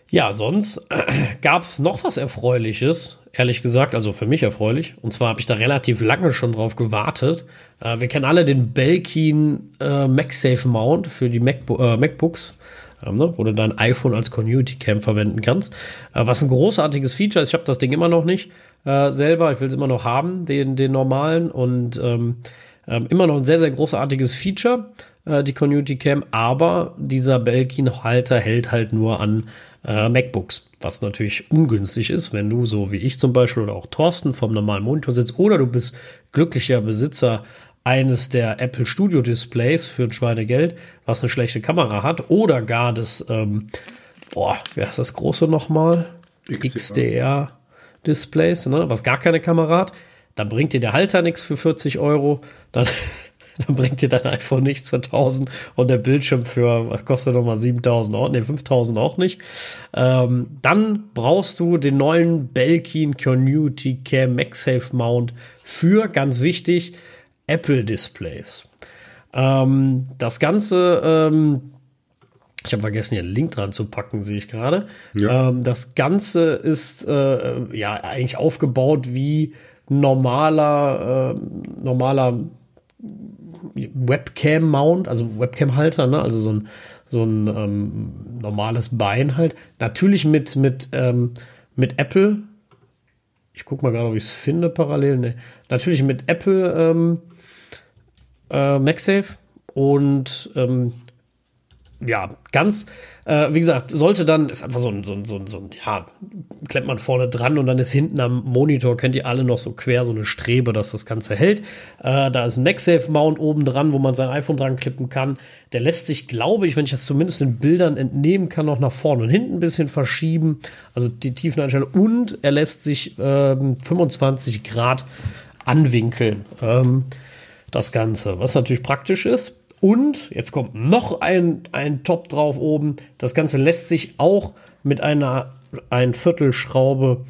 Ja, sonst äh, gab es noch was Erfreuliches, ehrlich gesagt, also für mich erfreulich. Und zwar habe ich da relativ lange schon drauf gewartet. Äh, wir kennen alle den Belkin äh, MagSafe Mount für die Macbo äh, MacBooks, ähm, ne, wo du dein iPhone als Community Cam verwenden kannst. Äh, was ein großartiges Feature ist. Ich habe das Ding immer noch nicht äh, selber. Ich will es immer noch haben, den, den normalen. Und ähm, ähm, immer noch ein sehr, sehr großartiges Feature, äh, die Community Cam. Aber dieser Belkin-Halter hält halt nur an äh, MacBooks, was natürlich ungünstig ist, wenn du so wie ich zum Beispiel oder auch Thorsten vom normalen Monitor sitzt oder du bist glücklicher Besitzer eines der Apple Studio Displays für ein Schweinegeld, was eine schlechte Kamera hat oder gar das, ähm, boah, wer ist das große nochmal? XDR Displays, ne? was gar keine Kamera hat. Dann bringt dir der Halter nichts für 40 Euro. Dann dann bringt dir dein iPhone nichts für 1000 und der Bildschirm für, was kostet nochmal 7000 auch, ne, 5000 auch nicht. Ähm, dann brauchst du den neuen Belkin Community Cam MagSafe Mount für, ganz wichtig, Apple Displays. Ähm, das Ganze, ähm, ich habe vergessen, hier einen Link dran zu packen, sehe ich gerade. Ja. Ähm, das Ganze ist äh, ja eigentlich aufgebaut wie normaler, äh, normaler Webcam-Mount, also Webcam-Halter, ne? also so ein, so ein ähm, normales Bein halt. Natürlich mit, mit, ähm, mit Apple. Ich gucke mal gerade, ob ich es finde parallel. Nee. Natürlich mit Apple ähm, äh, MagSafe und ähm, ja, ganz, äh, wie gesagt, sollte dann, ist einfach so ein, so ein, so ein, so ein, ja, klemmt man vorne dran und dann ist hinten am Monitor, kennt ihr alle noch so quer, so eine Strebe, dass das Ganze hält. Äh, da ist ein MagSafe-Mount oben dran, wo man sein iPhone dran klippen kann. Der lässt sich, glaube ich, wenn ich das zumindest in Bildern entnehmen kann, noch nach vorne und hinten ein bisschen verschieben. Also die Tiefeneinstellung und er lässt sich ähm, 25 Grad anwinkeln. Ähm, das Ganze, was natürlich praktisch ist. Und jetzt kommt noch ein, ein Top drauf oben. Das Ganze lässt sich auch mit einer ein Viertelschraube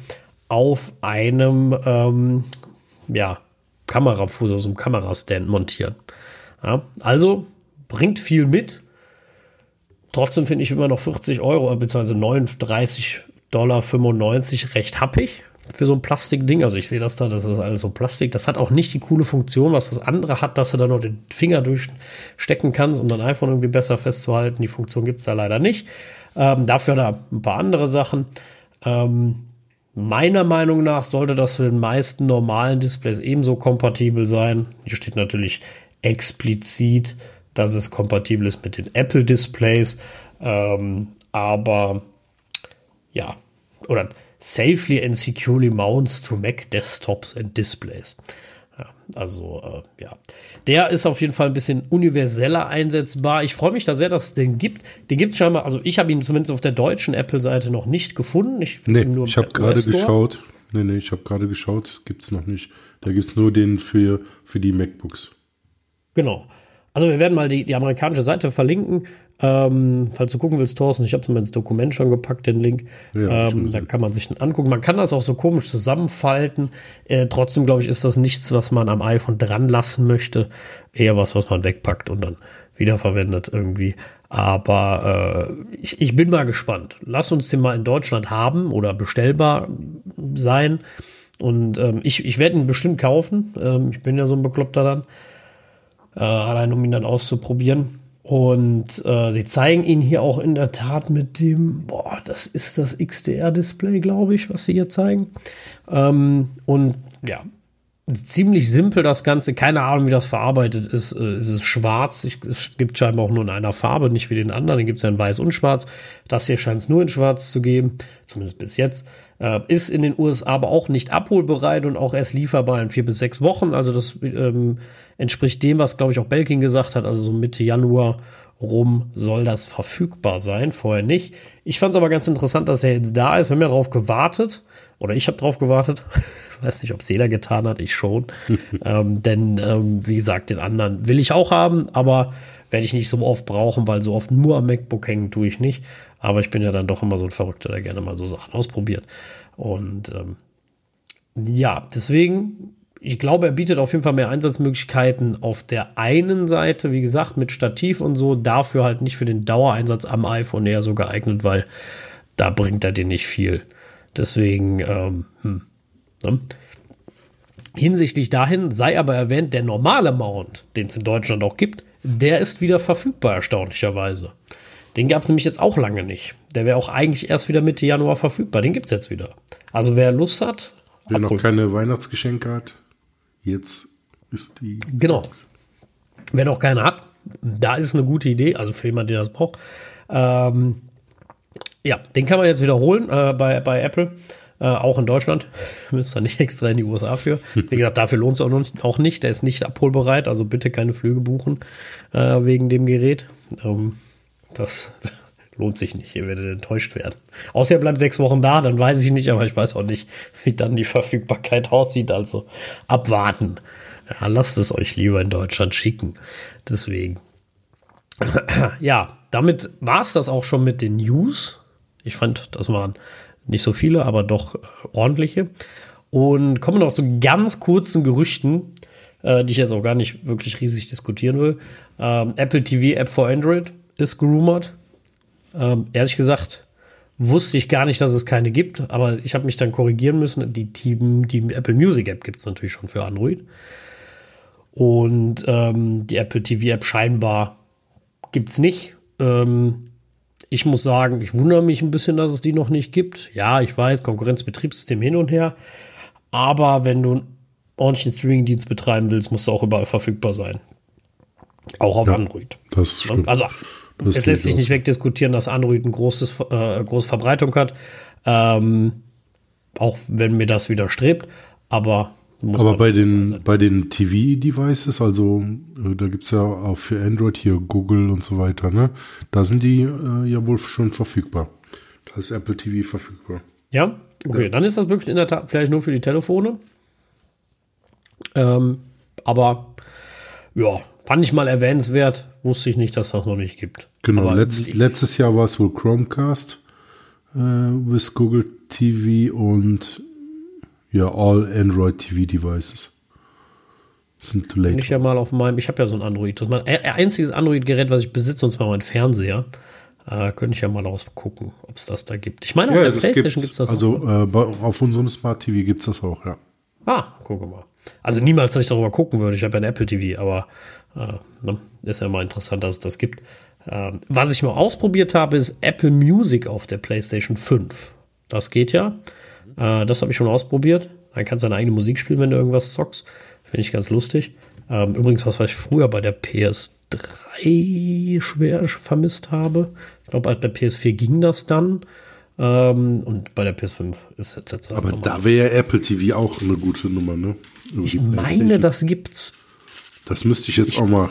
auf einem ähm, ja, Kamerafuß, also einem Kamerastand montieren. Ja, also bringt viel mit. Trotzdem finde ich immer noch 40 Euro bzw. 39,95 Dollar recht happig für so ein Plastikding. Also ich sehe das da, das ist alles so Plastik. Das hat auch nicht die coole Funktion, was das andere hat, dass du da noch den Finger durchstecken kannst, um dein iPhone irgendwie besser festzuhalten. Die Funktion gibt es da leider nicht. Ähm, dafür da ein paar andere Sachen. Ähm, meiner Meinung nach sollte das für den meisten normalen Displays ebenso kompatibel sein. Hier steht natürlich explizit, dass es kompatibel ist mit den Apple Displays. Ähm, aber ja, oder safely and securely mounts to Mac desktops and displays. Ja, also, äh, ja. Der ist auf jeden Fall ein bisschen universeller einsetzbar. Ich freue mich da sehr, dass es den gibt. Den gibt es scheinbar, also ich habe ihn zumindest auf der deutschen Apple-Seite noch nicht gefunden. Ich, nee, ich habe gerade geschaut. Nee, nee, ich habe gerade geschaut. Gibt es noch nicht. Da gibt es nur den für, für die MacBooks. Genau. Also wir werden mal die, die amerikanische Seite verlinken. Ähm, falls du gucken willst, Thorsten, ich habe es mal ins Dokument schon gepackt, den Link. Ja, ähm, da kann man sich den angucken. Man kann das auch so komisch zusammenfalten. Äh, trotzdem, glaube ich, ist das nichts, was man am iPhone dran lassen möchte. Eher was, was man wegpackt und dann wiederverwendet irgendwie. Aber äh, ich, ich bin mal gespannt. Lass uns den mal in Deutschland haben oder bestellbar sein. Und ähm, ich, ich werde ihn bestimmt kaufen. Ähm, ich bin ja so ein Bekloppter dann. Äh, allein um ihn dann auszuprobieren. Und äh, sie zeigen ihn hier auch in der Tat mit dem, boah, das ist das XDR-Display, glaube ich, was sie hier zeigen. Ähm, und ja, ziemlich simpel das Ganze. Keine Ahnung, wie das verarbeitet ist. Äh, es ist schwarz. Ich, es gibt scheinbar auch nur in einer Farbe, nicht wie den anderen. Den gibt es ja in weiß und schwarz. Das hier scheint es nur in schwarz zu geben, zumindest bis jetzt. Äh, ist in den USA aber auch nicht abholbereit und auch erst lieferbar in vier bis sechs Wochen. Also das ähm, entspricht dem, was, glaube ich, auch Belkin gesagt hat. Also so Mitte Januar rum soll das verfügbar sein, vorher nicht. Ich fand es aber ganz interessant, dass der jetzt da ist. Wir haben ja darauf gewartet, oder ich habe darauf gewartet. Weiß nicht, ob es jeder getan hat, ich schon. ähm, denn, ähm, wie gesagt, den anderen will ich auch haben, aber werde ich nicht so oft brauchen, weil so oft nur am MacBook hängen tue ich nicht. Aber ich bin ja dann doch immer so ein Verrückter, der gerne mal so Sachen ausprobiert. Und ähm, ja, deswegen ich glaube, er bietet auf jeden Fall mehr Einsatzmöglichkeiten auf der einen Seite, wie gesagt, mit Stativ und so, dafür halt nicht für den Dauereinsatz am iPhone eher so geeignet, weil da bringt er dir nicht viel. Deswegen, ähm, hm, ne? hinsichtlich dahin sei aber erwähnt, der normale Mount, den es in Deutschland auch gibt, der ist wieder verfügbar, erstaunlicherweise. Den gab es nämlich jetzt auch lange nicht. Der wäre auch eigentlich erst wieder Mitte Januar verfügbar. Den gibt es jetzt wieder. Also wer Lust hat. Wer noch keine Weihnachtsgeschenke hat. Jetzt ist die. Genau. Wer noch keine hat, da ist eine gute Idee, also für jemanden, der das braucht. Ähm, ja, den kann man jetzt wiederholen äh, bei, bei Apple. Äh, auch in Deutschland. Müsst ihr nicht extra in die USA für. Wie gesagt, dafür lohnt es auch, auch nicht. Der ist nicht abholbereit, also bitte keine Flüge buchen äh, wegen dem Gerät. Ähm, das lohnt sich nicht. Ihr werdet enttäuscht werden. Außer er bleibt sechs Wochen da, dann weiß ich nicht, aber ich weiß auch nicht, wie dann die Verfügbarkeit aussieht. Also abwarten. Ja, lasst es euch lieber in Deutschland schicken. Deswegen. ja, damit war es das auch schon mit den News. Ich fand, das waren nicht so viele, aber doch äh, ordentliche. Und kommen noch zu ganz kurzen Gerüchten, äh, die ich jetzt auch gar nicht wirklich riesig diskutieren will. Ähm, Apple TV App for Android ist gerumort. Ähm, ehrlich gesagt, wusste ich gar nicht, dass es keine gibt, aber ich habe mich dann korrigieren müssen. Die, die, die Apple Music App gibt es natürlich schon für Android. Und ähm, die Apple TV App scheinbar gibt es nicht. Ähm, ich muss sagen, ich wundere mich ein bisschen, dass es die noch nicht gibt. Ja, ich weiß, Konkurrenzbetriebssystem hin und her. Aber wenn du einen ordentlichen Streaming-Dienst betreiben willst, musst du auch überall verfügbar sein. Auch auf ja, Android. Das stimmt. Also, das es lässt sich nicht wegdiskutieren, dass Android eine großes, äh, große Verbreitung hat. Ähm, auch wenn mir das widerstrebt. Aber aber bei den, bei den TV-Devices, also äh, da gibt es ja auch für Android hier Google und so weiter, ne? Da sind die äh, ja wohl schon verfügbar. Da ist Apple TV verfügbar. Ja? Okay, ja. dann ist das wirklich in der Tat vielleicht nur für die Telefone. Ähm, aber ja, fand ich mal erwähnenswert. Wusste ich nicht, dass das noch nicht gibt. Genau, letzt, letztes Jahr war es wohl Chromecast äh, with Google TV und ja, all Android TV Devices. Sind late. Ich ja mal auf meinem, ich habe ja so ein Android. Das ist mein einziges Android-Gerät, was ich besitze, und zwar mein Fernseher. Äh, könnte ich ja mal gucken, ob es das da gibt. Ich meine, auf ja, der PlayStation gibt es das also, auch. Also äh, auf unserem Smart TV gibt es das auch, ja. Ah, gucke mal. Also niemals, dass ich darüber gucken würde. Ich habe ja ein Apple TV, aber äh, ne, ist ja mal interessant, dass es das gibt. Ähm, was ich mal ausprobiert habe, ist Apple Music auf der PlayStation 5. Das geht ja. Äh, das habe ich schon ausprobiert. Dann kannst du deine eigene Musik spielen, wenn du irgendwas zockst. Finde ich ganz lustig. Ähm, übrigens, was, was ich früher bei der PS3 schwer vermisst habe. Ich glaube, bei der PS4 ging das dann. Ähm, und bei der PS5 ist es jetzt. Aber da wäre ja Apple TV auch eine gute Nummer, ne? ich meine, das gibt's. Das müsste ich jetzt auch mal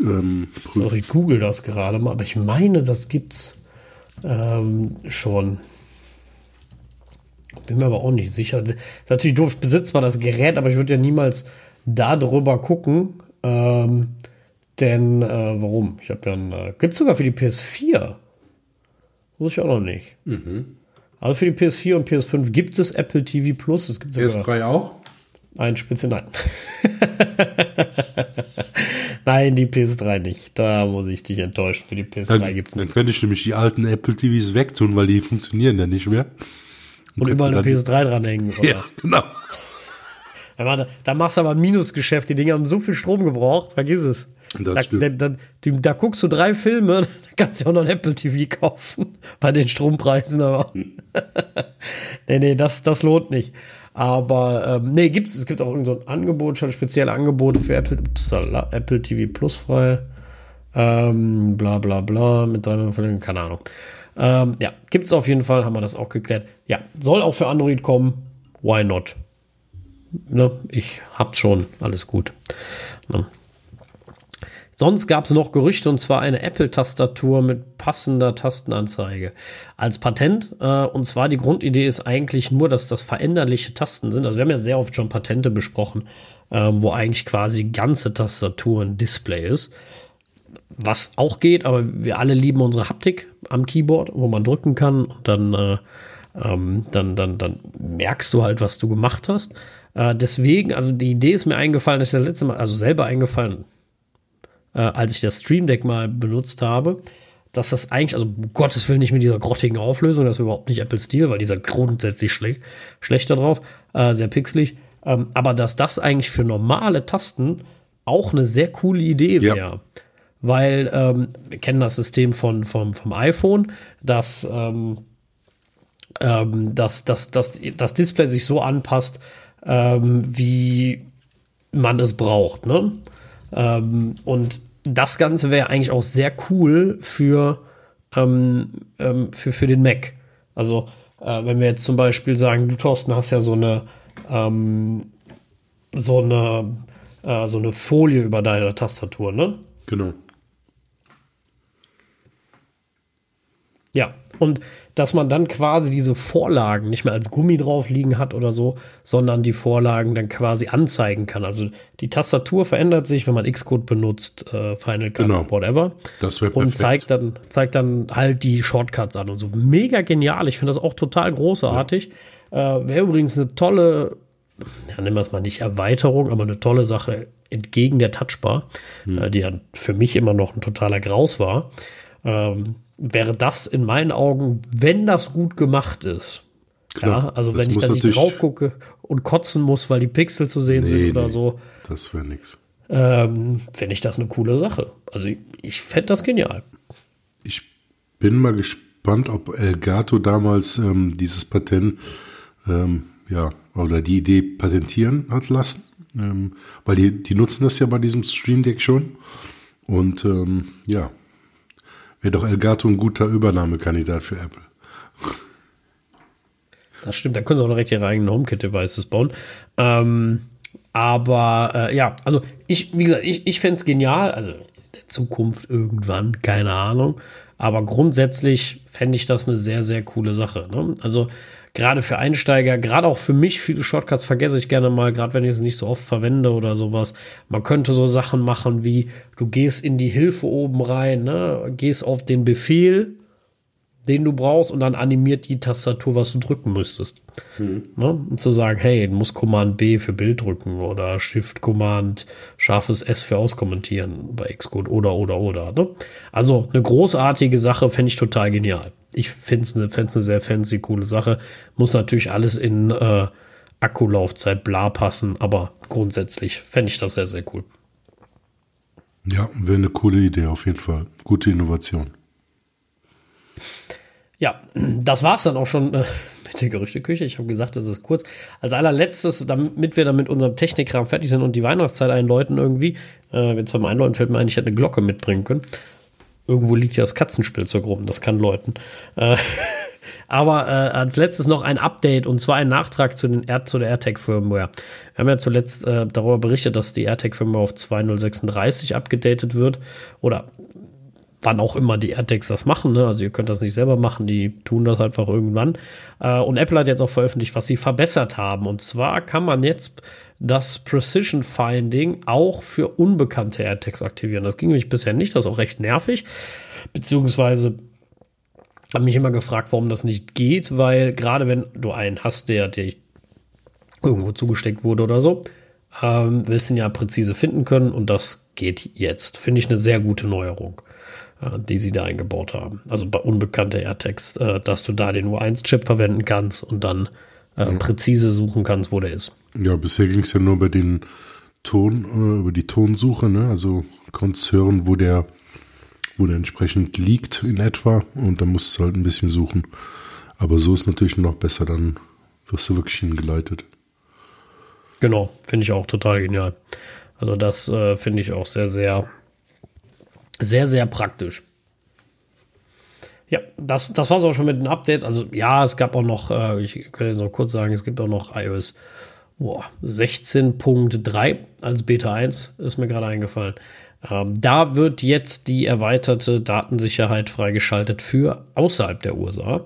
ähm, prüfen. Ich google das gerade mal, aber ich meine, das gibt's ähm, schon. Bin mir aber auch nicht sicher. Natürlich doof, ich besitze zwar das Gerät, aber ich würde ja niemals da drüber gucken. Ähm, denn, äh, warum? Ich habe ja ein. Äh, Gibt es sogar für die PS4. Muss ich auch noch nicht. Mhm. Also für die PS4 und PS5 gibt es Apple TV Plus. Es gibt PS3 auch? Ein Spitze, nein. nein, die PS3 nicht. Da muss ich dich enttäuschen. Für die PS3 gibt es nichts. Dann könnte ich nämlich die alten Apple TVs wegtun, weil die funktionieren ja nicht mehr. Und überall eine PS3 dranhängen. Oder? Ja, genau. Da, machst du aber ein Minusgeschäft. Die Dinge haben so viel Strom gebraucht, vergiss es. Da, da, da, da, guckst du drei Filme, da kannst du auch noch ein Apple TV kaufen. Bei den Strompreisen aber. nee, nee, das, das lohnt nicht. Aber ähm, nee, gibt's, es gibt auch irgendein so Angebot, schon spezielle Angebote für Apple, upsala, Apple TV Plus frei. Ähm, bla bla bla, mit drei keine Ahnung. Ähm, ja, gibt es auf jeden Fall, haben wir das auch geklärt. Ja, soll auch für Android kommen. Why not? Ne, ich hab's schon, alles gut. Ne. Sonst gab es noch Gerüchte und zwar eine Apple-Tastatur mit passender Tastenanzeige als Patent. Äh, und zwar die Grundidee ist eigentlich nur, dass das veränderliche Tasten sind. Also wir haben ja sehr oft schon Patente besprochen, äh, wo eigentlich quasi ganze Tastatur ein Display ist was auch geht, aber wir alle lieben unsere Haptik am Keyboard, wo man drücken kann und dann, äh, ähm, dann, dann, dann merkst du halt, was du gemacht hast. Äh, deswegen, also die Idee ist mir eingefallen, das ist das letzte Mal, also selber eingefallen, äh, als ich das Stream Deck mal benutzt habe, dass das eigentlich, also um Gottes Willen nicht mit dieser grottigen Auflösung, das ist überhaupt nicht Apple Stil, weil dieser grundsätzlich schle schlechter drauf, äh, sehr pixelig, ähm, aber dass das eigentlich für normale Tasten auch eine sehr coole Idee wäre. Ja weil ähm, wir kennen das System von, vom, vom iPhone, dass, ähm, ähm, dass, dass, dass das Display sich so anpasst, ähm, wie man es braucht. Ne? Ähm, und das Ganze wäre eigentlich auch sehr cool für, ähm, ähm, für, für den Mac. Also, äh, wenn wir jetzt zum Beispiel sagen, du Thorsten hast ja so eine, ähm, so eine, äh, so eine Folie über deine Tastatur, ne? Genau. Ja, und dass man dann quasi diese Vorlagen nicht mehr als Gummi drauf liegen hat oder so, sondern die Vorlagen dann quasi anzeigen kann. Also die Tastatur verändert sich, wenn man Xcode benutzt, äh, Final Cut, genau. whatever. Das wäre Und zeigt dann, zeigt dann halt die Shortcuts an und so. Mega genial. Ich finde das auch total großartig. Ja. Äh, wäre übrigens eine tolle, ja, nennen wir es mal nicht Erweiterung, aber eine tolle Sache entgegen der Touchbar, hm. äh, die ja für mich immer noch ein totaler Graus war. Ähm, wäre das in meinen Augen, wenn das gut gemacht ist. Klar, ja, also wenn ich da nicht drauf gucke und kotzen muss, weil die Pixel zu sehen nee, sind oder nee, so. Das wäre nix. Ähm, Fände ich das eine coole Sache. Also ich, ich fände das genial. Ich bin mal gespannt, ob Elgato damals ähm, dieses Patent, ähm, ja, oder die Idee patentieren hat lassen. Ähm, weil die, die nutzen das ja bei diesem Stream Deck schon. Und ähm, ja, wäre doch Elgato ein guter Übernahmekandidat für Apple. Das stimmt, da können sie auch direkt ihre eigenen HomeKit-Devices bauen. Ähm, aber äh, ja, also ich, wie gesagt, ich, ich fände es genial, also in der Zukunft irgendwann, keine Ahnung. Aber grundsätzlich fände ich das eine sehr, sehr coole Sache. Ne? Also gerade für Einsteiger, gerade auch für mich, viele Shortcuts vergesse ich gerne mal, gerade wenn ich es nicht so oft verwende oder sowas. Man könnte so Sachen machen wie, du gehst in die Hilfe oben rein, ne? gehst auf den Befehl den du brauchst und dann animiert die Tastatur, was du drücken müsstest. Mhm. Ne? Um zu sagen, hey, du musst Command B für Bild drücken oder Shift Command scharfes S für auskommentieren bei Xcode oder oder oder. Ne? Also eine großartige Sache, fände ich total genial. Ich finde es eine, eine sehr fancy, coole Sache. Muss natürlich alles in äh, Akkulaufzeit bla passen, aber grundsätzlich fände ich das sehr, sehr cool. Ja, wäre eine coole Idee auf jeden Fall. Gute Innovation. Ja, das war es dann auch schon äh, mit der Gerüchteküche. Ich habe gesagt, das ist kurz. Als allerletztes, damit wir dann mit unserem Technikkram fertig sind und die Weihnachtszeit einläuten irgendwie, äh, jetzt beim Einläuten fällt mir ein, ich hätte eine Glocke mitbringen können. Irgendwo liegt ja das Katzenspielzeug rum, das kann läuten. Äh, aber äh, als letztes noch ein Update und zwar ein Nachtrag zu, den Air zu der AirTag-Firmware. Wir haben ja zuletzt äh, darüber berichtet, dass die AirTag-Firmware auf 2.036 abgedatet wird oder wann auch immer die AirTags das machen. Ne? Also ihr könnt das nicht selber machen, die tun das einfach irgendwann. Äh, und Apple hat jetzt auch veröffentlicht, was sie verbessert haben. Und zwar kann man jetzt das Precision Finding auch für unbekannte AirTags aktivieren. Das ging nämlich bisher nicht, das ist auch recht nervig. Beziehungsweise habe mich immer gefragt, warum das nicht geht, weil gerade wenn du einen hast, der dir irgendwo zugesteckt wurde oder so, ähm, willst du ihn ja präzise finden können und das geht jetzt. Finde ich eine sehr gute Neuerung. Äh, die sie da eingebaut haben. Also bei unbekannter AirTags, äh, dass du da den U1-Chip verwenden kannst und dann äh, ja. präzise suchen kannst, wo der ist. Ja, bisher ging es ja nur über den Ton, über die Tonsuche, ne? Also konntest hören, wo der, wo der entsprechend liegt in etwa und dann musst du halt ein bisschen suchen. Aber so ist natürlich noch besser, dann wirst du wirklich hingeleitet. Genau, finde ich auch total genial. Also das äh, finde ich auch sehr, sehr sehr, sehr praktisch. Ja, das, das war es auch schon mit den Updates. Also ja, es gab auch noch, äh, ich kann jetzt noch kurz sagen, es gibt auch noch iOS 16.3 als Beta 1, ist mir gerade eingefallen. Ähm, da wird jetzt die erweiterte Datensicherheit freigeschaltet für außerhalb der USA.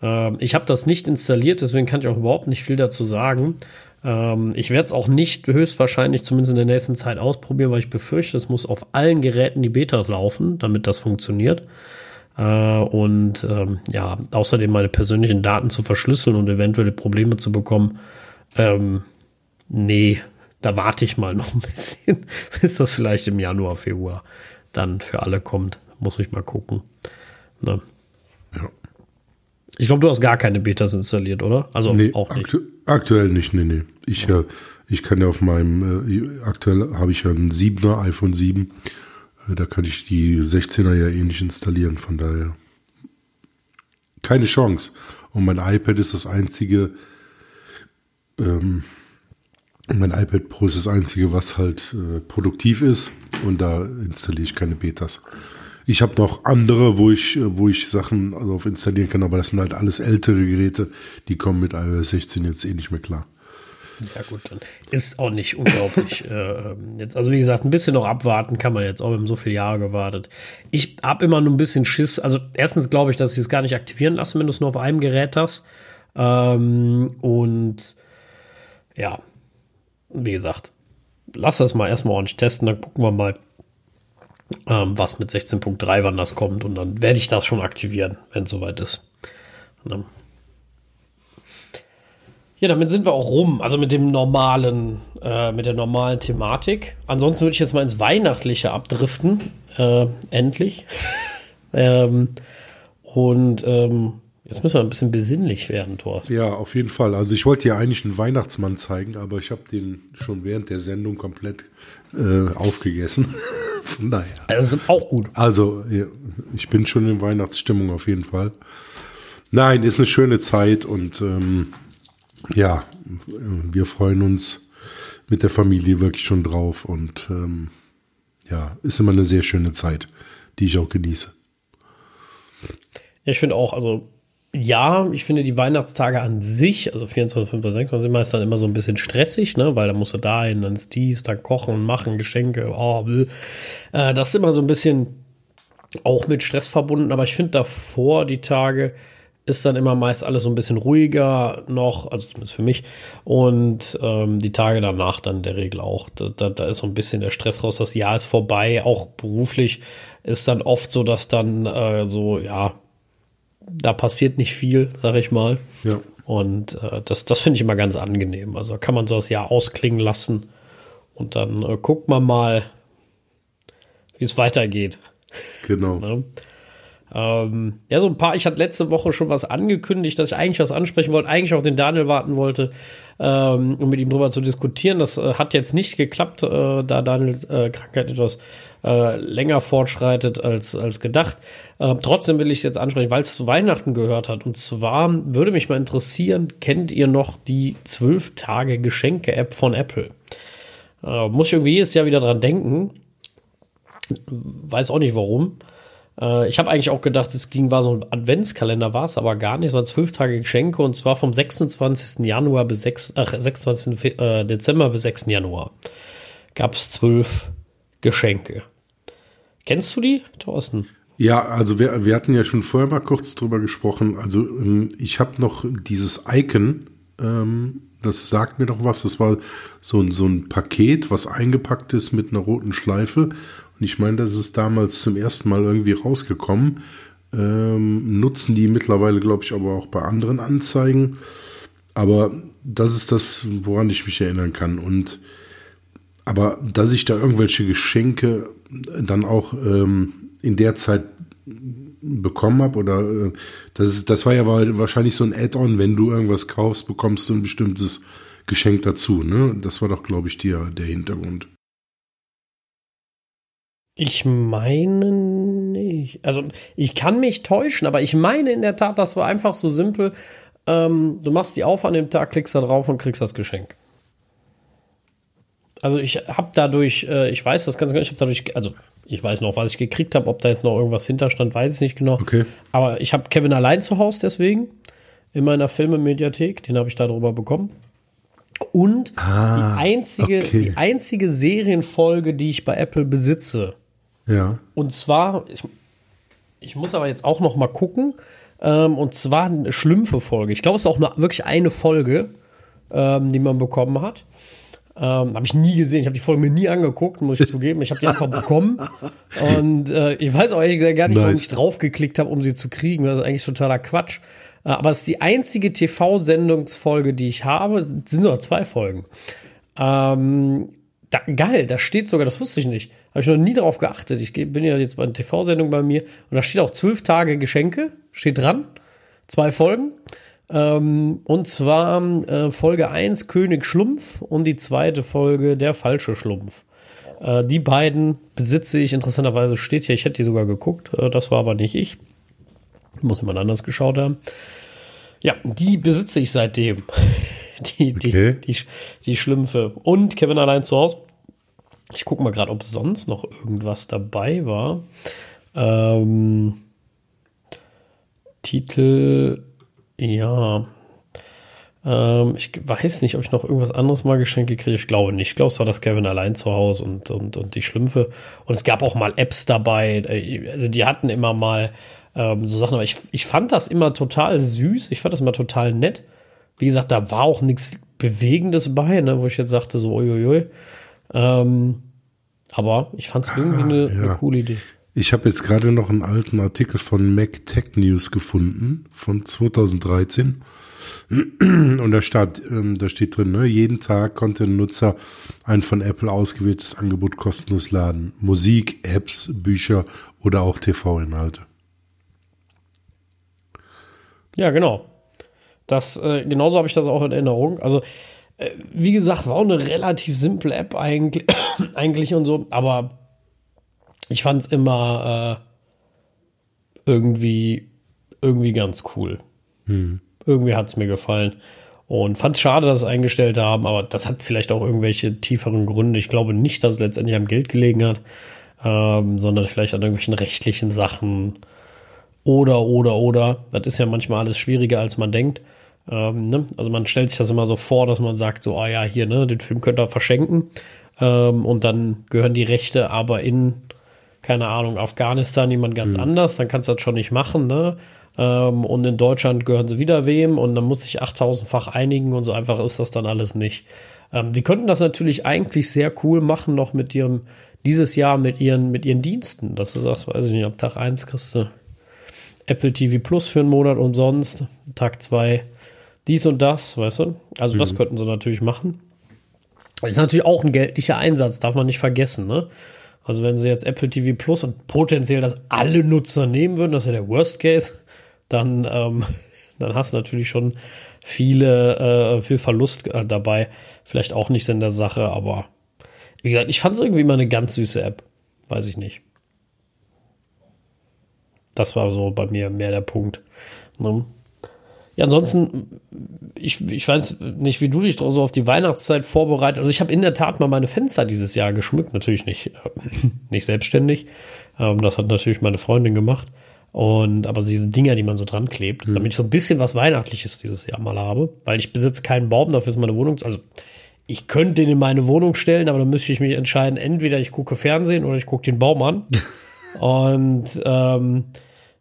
Ähm, ich habe das nicht installiert, deswegen kann ich auch überhaupt nicht viel dazu sagen. Ähm, ich werde es auch nicht höchstwahrscheinlich zumindest in der nächsten Zeit ausprobieren, weil ich befürchte, es muss auf allen Geräten die Beta laufen, damit das funktioniert. Äh, und ähm, ja, außerdem meine persönlichen Daten zu verschlüsseln und eventuelle Probleme zu bekommen. Ähm, nee, da warte ich mal noch ein bisschen, bis das vielleicht im Januar, Februar dann für alle kommt. Muss ich mal gucken. Ne? Ja. Ich glaube, du hast gar keine Betas installiert, oder? Also nee, auch nicht. Aktu aktuell nicht, nee, nee. Ich, ja. äh, ich kann ja auf meinem, äh, aktuell habe ich ja ein 7er, iPhone 7. Äh, da kann ich die 16er ja eh nicht installieren, von daher. Keine Chance. Und mein iPad ist das einzige, ähm, mein iPad Pro ist das einzige, was halt äh, produktiv ist. Und da installiere ich keine Betas. Ich habe noch andere, wo ich, wo ich Sachen drauf installieren kann, aber das sind halt alles ältere Geräte, die kommen mit iOS 16 jetzt eh nicht mehr klar. Ja gut, dann ist auch nicht unglaublich. äh, jetzt, also wie gesagt, ein bisschen noch abwarten kann man jetzt auch. Wir haben so viele Jahre gewartet. Ich habe immer nur ein bisschen Schiss. Also erstens glaube ich, dass sie es gar nicht aktivieren lassen, wenn du es nur auf einem Gerät hast. Ähm, und ja, wie gesagt, lass das mal erstmal ordentlich testen, dann gucken wir mal, ähm, was mit 16.3 wann das kommt und dann werde ich das schon aktivieren, wenn es soweit ist. Ne? Ja, damit sind wir auch rum, also mit dem normalen, äh, mit der normalen Thematik. Ansonsten würde ich jetzt mal ins Weihnachtliche abdriften, äh, endlich. Ähm, und ähm, jetzt müssen wir ein bisschen besinnlich werden, Thorsten. Ja, auf jeden Fall. Also ich wollte dir eigentlich einen Weihnachtsmann zeigen, aber ich habe den schon während der Sendung komplett äh, aufgegessen. Von daher. Das wird auch gut. Also ich bin schon in Weihnachtsstimmung auf jeden Fall. Nein, ist eine schöne Zeit und ähm, ja, wir freuen uns mit der Familie wirklich schon drauf und ähm, ja, ist immer eine sehr schöne Zeit, die ich auch genieße. Ja, ich finde auch, also ja, ich finde die Weihnachtstage an sich, also 24, 25, 26, meist dann immer so ein bisschen stressig, ne, weil da musst du da hin, dann ist dies, dann kochen, machen, Geschenke, oh, äh, das ist immer so ein bisschen auch mit Stress verbunden, aber ich finde davor die Tage ist dann immer meist alles so ein bisschen ruhiger noch, also zumindest für mich. Und ähm, die Tage danach dann in der Regel auch. Da, da, da, ist so ein bisschen der Stress raus. Das Jahr ist vorbei. Auch beruflich ist dann oft so, dass dann äh, so, ja, da passiert nicht viel, sag ich mal. Ja. Und äh, das, das finde ich immer ganz angenehm. Also kann man so das Jahr ausklingen lassen. Und dann äh, guckt man mal, wie es weitergeht. Genau. Ja? Ähm, ja, so ein paar, ich hatte letzte Woche schon was angekündigt, dass ich eigentlich was ansprechen wollte, eigentlich auf den Daniel warten wollte, ähm, um mit ihm drüber zu diskutieren. Das äh, hat jetzt nicht geklappt, äh, da Daniels äh, Krankheit etwas äh, länger fortschreitet als, als gedacht. Ähm, trotzdem will ich es jetzt ansprechen, weil es zu Weihnachten gehört hat. Und zwar würde mich mal interessieren, kennt ihr noch die 12 Tage Geschenke-App von Apple? Äh, muss ich irgendwie jedes Jahr wieder dran denken. Weiß auch nicht warum. Äh, ich habe eigentlich auch gedacht, es ging, war so ein Adventskalender, war es aber gar nicht. Es waren zwölf Tage Geschenke und zwar vom 26. Januar bis 6, ach, 26. Äh, Dezember bis 6. Januar gab es zwölf Geschenke. Kennst du die, Thorsten? Ja, also wir, wir hatten ja schon vorher mal kurz drüber gesprochen. Also ähm, ich habe noch dieses Icon, ähm, das sagt mir doch was. Das war so, ein so ein Paket, was eingepackt ist mit einer roten Schleife. Und ich meine, das ist damals zum ersten Mal irgendwie rausgekommen. Ähm, nutzen die mittlerweile, glaube ich, aber auch bei anderen Anzeigen. Aber das ist das, woran ich mich erinnern kann. Und aber dass ich da irgendwelche Geschenke dann auch ähm, in der Zeit bekommen habe, oder äh, das, ist, das war ja wahrscheinlich so ein Add-on, wenn du irgendwas kaufst, bekommst du ein bestimmtes Geschenk dazu. Ne? Das war doch, glaube ich, dir der Hintergrund. Ich meine nicht. Also ich kann mich täuschen, aber ich meine in der Tat, das war einfach so simpel. Ähm, du machst die auf an dem Tag, klickst da drauf und kriegst das Geschenk. Also ich habe dadurch, äh, ich weiß das ganz genau, ich habe dadurch, also ich weiß noch, was ich gekriegt habe, ob da jetzt noch irgendwas hinterstand, weiß ich nicht genau. Okay. Aber ich habe Kevin allein zu Hause deswegen in meiner Filmemediathek, den habe ich darüber bekommen. Und ah, die einzige, okay. die einzige Serienfolge, die ich bei Apple besitze, ja. Und zwar, ich, ich muss aber jetzt auch noch mal gucken, ähm, und zwar eine Schlümpfe-Folge. Ich glaube, es ist auch nur wirklich eine Folge, ähm, die man bekommen hat. Ähm, habe ich nie gesehen. Ich habe die Folge mir nie angeguckt, muss ich zugeben. Ich habe die einfach bekommen. Und äh, ich weiß auch ehrlich gesagt gar nicht, nice. warum ich draufgeklickt habe, um sie zu kriegen. Das ist eigentlich totaler Quatsch. Äh, aber es ist die einzige TV-Sendungsfolge, die ich habe. Es sind nur zwei Folgen. Ähm, da, geil, da steht sogar, das wusste ich nicht. Habe ich noch nie darauf geachtet. Ich bin ja jetzt bei einer TV-Sendung bei mir und da steht auch zwölf Tage Geschenke, steht dran. Zwei Folgen. Ähm, und zwar äh, Folge 1 König Schlumpf und die zweite Folge Der falsche Schlumpf. Äh, die beiden besitze ich, interessanterweise steht hier, ich hätte die sogar geguckt, äh, das war aber nicht ich. Muss jemand anders geschaut haben. Ja, die besitze ich seitdem. die, okay. die, die, die Schlümpfe. Und Kevin allein zu Hause. Ich gucke mal gerade, ob sonst noch irgendwas dabei war. Ähm, Titel, ja. Ähm, ich weiß nicht, ob ich noch irgendwas anderes mal geschenkt gekriegt Ich glaube nicht. Ich glaube, es war das Kevin allein zu Hause und, und, und die Schlümpfe. Und es gab auch mal Apps dabei. Also die hatten immer mal ähm, so Sachen. Aber ich, ich fand das immer total süß. Ich fand das immer total nett. Wie gesagt, da war auch nichts Bewegendes bei, ne, wo ich jetzt sagte, so, uiuiui. Ähm, aber ich fand es irgendwie eine, ah, ja. eine coole Idee. Ich habe jetzt gerade noch einen alten Artikel von Mac Tech News gefunden, von 2013. Und da steht, ähm, da steht drin, ne, jeden Tag konnte ein Nutzer ein von Apple ausgewähltes Angebot kostenlos laden. Musik, Apps, Bücher oder auch TV-Inhalte. Ja, genau. Das, äh, genauso habe ich das auch in Erinnerung. Also, äh, wie gesagt, war auch eine relativ simple App eigentlich, eigentlich und so, aber ich fand es immer äh, irgendwie, irgendwie ganz cool. Hm. Irgendwie hat es mir gefallen. Und fand es schade, dass es eingestellt haben, aber das hat vielleicht auch irgendwelche tieferen Gründe. Ich glaube nicht, dass es letztendlich am Geld gelegen hat, ähm, sondern vielleicht an irgendwelchen rechtlichen Sachen. Oder, oder, oder. Das ist ja manchmal alles schwieriger, als man denkt. Ähm, ne? Also man stellt sich das immer so vor, dass man sagt, so, ah ja, hier, ne, den Film könnt ihr verschenken. Ähm, und dann gehören die Rechte aber in, keine Ahnung, Afghanistan jemand ganz mhm. anders. Dann kannst du das schon nicht machen, ne? Ähm, und in Deutschland gehören sie wieder wem und dann muss sich 8000-fach einigen und so einfach ist das dann alles nicht. Ähm, sie könnten das natürlich eigentlich sehr cool machen, noch mit ihrem, dieses Jahr mit ihren, mit ihren Diensten. Dass du sagst, weiß ich nicht, ab Tag 1 kriegst du Apple TV Plus für einen Monat und sonst, Tag 2 dies und das, weißt du? Also mhm. das könnten sie natürlich machen. Das ist natürlich auch ein geldlicher Einsatz, darf man nicht vergessen, ne? Also wenn sie jetzt Apple TV Plus und potenziell das alle Nutzer nehmen würden, das ist ja der Worst Case, dann, ähm, dann hast du natürlich schon viele, äh, viel Verlust äh, dabei. Vielleicht auch nicht in der Sache, aber wie gesagt, ich fand es irgendwie mal eine ganz süße App. Weiß ich nicht. Das war so bei mir mehr der Punkt. Ne? Ja, ansonsten, ich, ich weiß nicht, wie du dich so auf die Weihnachtszeit vorbereitest. Also ich habe in der Tat mal meine Fenster dieses Jahr geschmückt, natürlich nicht, äh, nicht selbstständig. Ähm, das hat natürlich meine Freundin gemacht. Und aber diese Dinger, die man so dran klebt, mhm. damit ich so ein bisschen was Weihnachtliches dieses Jahr mal habe, weil ich besitze keinen Baum, dafür ist meine Wohnung. Also ich könnte den in meine Wohnung stellen, aber dann müsste ich mich entscheiden, entweder ich gucke Fernsehen oder ich gucke den Baum an. und ähm,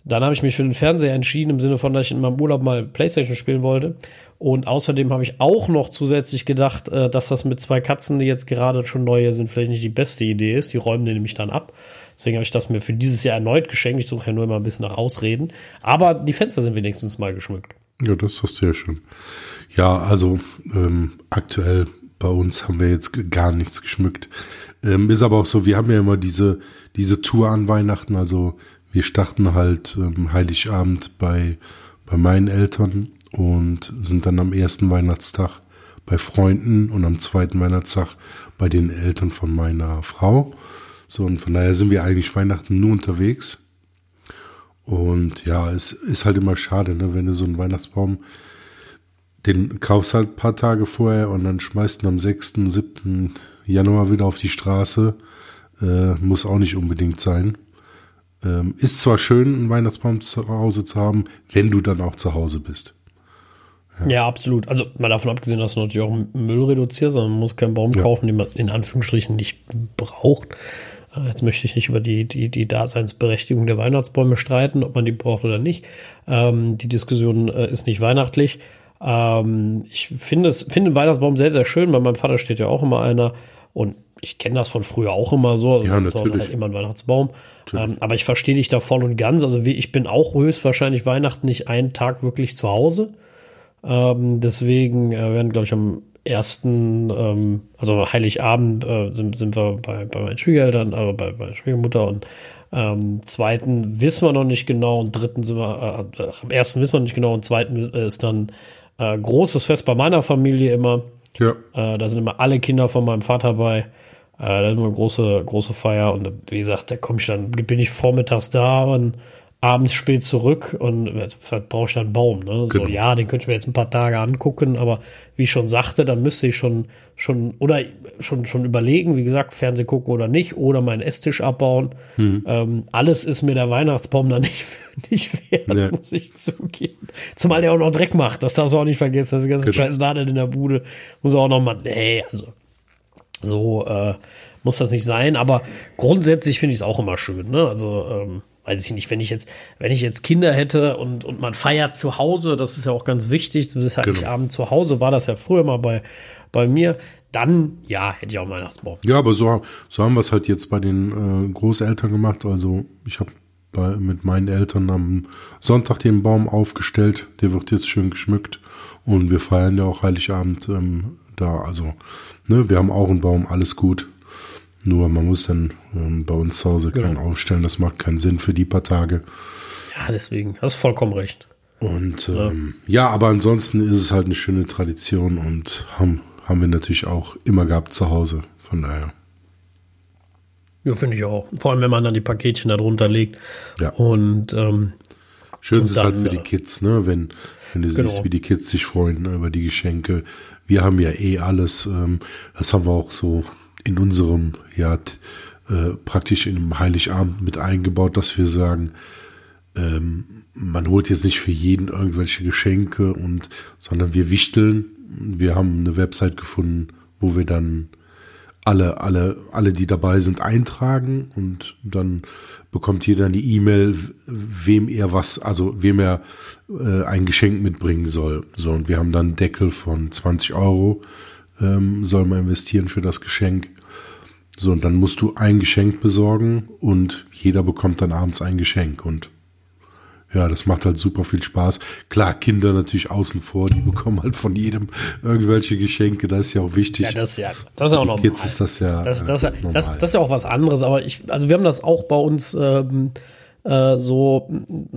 dann habe ich mich für den Fernseher entschieden, im Sinne von, dass ich in meinem Urlaub mal Playstation spielen wollte. Und außerdem habe ich auch noch zusätzlich gedacht, äh, dass das mit zwei Katzen, die jetzt gerade schon neue sind, vielleicht nicht die beste Idee ist. Die räumen den nämlich dann ab. Deswegen habe ich das mir für dieses Jahr erneut geschenkt. Ich suche ja nur immer ein bisschen nach Ausreden. Aber die Fenster sind wenigstens mal geschmückt. Ja, das ist sehr schön. Ja, also ähm, aktuell bei uns haben wir jetzt gar nichts geschmückt. Ähm, ist aber auch so, wir haben ja immer diese, diese Tour an Weihnachten. Also wir starten halt ähm, Heiligabend bei, bei meinen Eltern und sind dann am ersten Weihnachtstag bei Freunden und am zweiten Weihnachtstag bei den Eltern von meiner Frau. So, und von daher sind wir eigentlich Weihnachten nur unterwegs. Und ja, es ist halt immer schade, ne, wenn du so einen Weihnachtsbaum, den kaufst halt ein paar Tage vorher und dann schmeißt ihn am 6., 7. Januar wieder auf die Straße. Äh, muss auch nicht unbedingt sein. Ähm, ist zwar schön, einen Weihnachtsbaum zu Hause zu haben, wenn du dann auch zu Hause bist. Ja. ja, absolut. Also mal davon abgesehen, dass du natürlich auch Müll reduzierst, sondern man muss keinen Baum ja. kaufen, den man in Anführungsstrichen nicht braucht. Äh, jetzt möchte ich nicht über die, die, die Daseinsberechtigung der Weihnachtsbäume streiten, ob man die braucht oder nicht. Ähm, die Diskussion äh, ist nicht weihnachtlich. Ähm, ich finde es, finde den Weihnachtsbaum sehr, sehr schön. Bei meinem Vater steht ja auch immer einer. Und ich kenne das von früher auch immer so. Also ja, natürlich. Halt immer ein Weihnachtsbaum. Ähm, aber ich verstehe dich da voll und ganz. Also ich bin auch höchstwahrscheinlich Weihnachten nicht einen Tag wirklich zu Hause. Ähm, deswegen äh, werden, glaube ich, am ersten, ähm, also Heiligabend äh, sind, sind wir bei, bei meinen Schwiegereltern, aber bei, bei meiner Schwiegermutter und ähm, zweiten wissen wir noch nicht genau und dritten sind wir, äh, äh, am ersten wissen wir nicht genau und zweiten ist dann äh, großes Fest bei meiner Familie immer. Ja. Äh, da sind immer alle Kinder von meinem Vater bei. Äh, da ist immer eine große, große Feier und wie gesagt, da komme ich dann, bin ich vormittags da und abends spät zurück und brauche ich dann einen Baum. Ne? So, genau. ja, den könnte ich mir jetzt ein paar Tage angucken, aber wie ich schon sagte, dann müsste ich schon, schon oder schon, schon überlegen, wie gesagt, Fernseh gucken oder nicht, oder meinen Esstisch abbauen. Hm. Ähm, alles ist mir der Weihnachtsbaum dann nicht, nicht wert, ja. muss ich zugeben. Zumal der auch noch Dreck macht, das darfst du auch nicht vergessen, das ganze genau. scheiß Nadel in der Bude muss auch noch mal, nee, also so äh, muss das nicht sein, aber grundsätzlich finde ich es auch immer schön, ne? Also ähm, weiß ich nicht, wenn ich jetzt, wenn ich jetzt Kinder hätte und, und man feiert zu Hause, das ist ja auch ganz wichtig, du bist halt genau. abends zu Hause, war das ja früher mal bei, bei mir, dann ja, hätte ich auch einen Weihnachtsbaum. Ja, aber so, so haben wir es halt jetzt bei den äh, Großeltern gemacht. Also ich habe mit meinen Eltern am Sonntag den Baum aufgestellt, der wird jetzt schön geschmückt und wir feiern ja auch Heiligabend ähm, da. Also, ne, wir haben auch einen Baum, alles gut. Nur man muss dann ähm, bei uns zu Hause genau. keinen aufstellen. Das macht keinen Sinn für die paar Tage. Ja, deswegen. Hast vollkommen recht. Und ähm, ja. ja, aber ansonsten ist es halt eine schöne Tradition und haben, haben wir natürlich auch immer gehabt zu Hause. Von daher. Ja, finde ich auch. Vor allem, wenn man dann die Paketchen da drunter legt. Ja. Und ähm, schön ist es halt für die Kids, ne? Wenn, wenn du genau. siehst, wie die Kids sich freuen ne, über die Geschenke. Wir haben ja eh alles. Ähm, das haben wir auch so in unserem, ja, äh, praktisch in einem Heiligabend mit eingebaut, dass wir sagen, ähm, man holt jetzt nicht für jeden irgendwelche Geschenke und, sondern wir wichteln. Wir haben eine Website gefunden, wo wir dann alle, alle, alle, die dabei sind, eintragen und dann bekommt jeder eine E-Mail, wem er was, also wem er äh, ein Geschenk mitbringen soll. So, und wir haben dann einen Deckel von 20 Euro, ähm, soll man investieren für das Geschenk. So, und dann musst du ein Geschenk besorgen und jeder bekommt dann abends ein Geschenk und ja, das macht halt super viel Spaß. Klar, Kinder natürlich außen vor, die bekommen halt von jedem irgendwelche Geschenke, das ist ja auch wichtig. Ja, das, ja, das ist auch normal. Jetzt ist das ja das, das, äh, das, das, ist ja auch was anderes, aber ich, also wir haben das auch bei uns ähm, äh, so,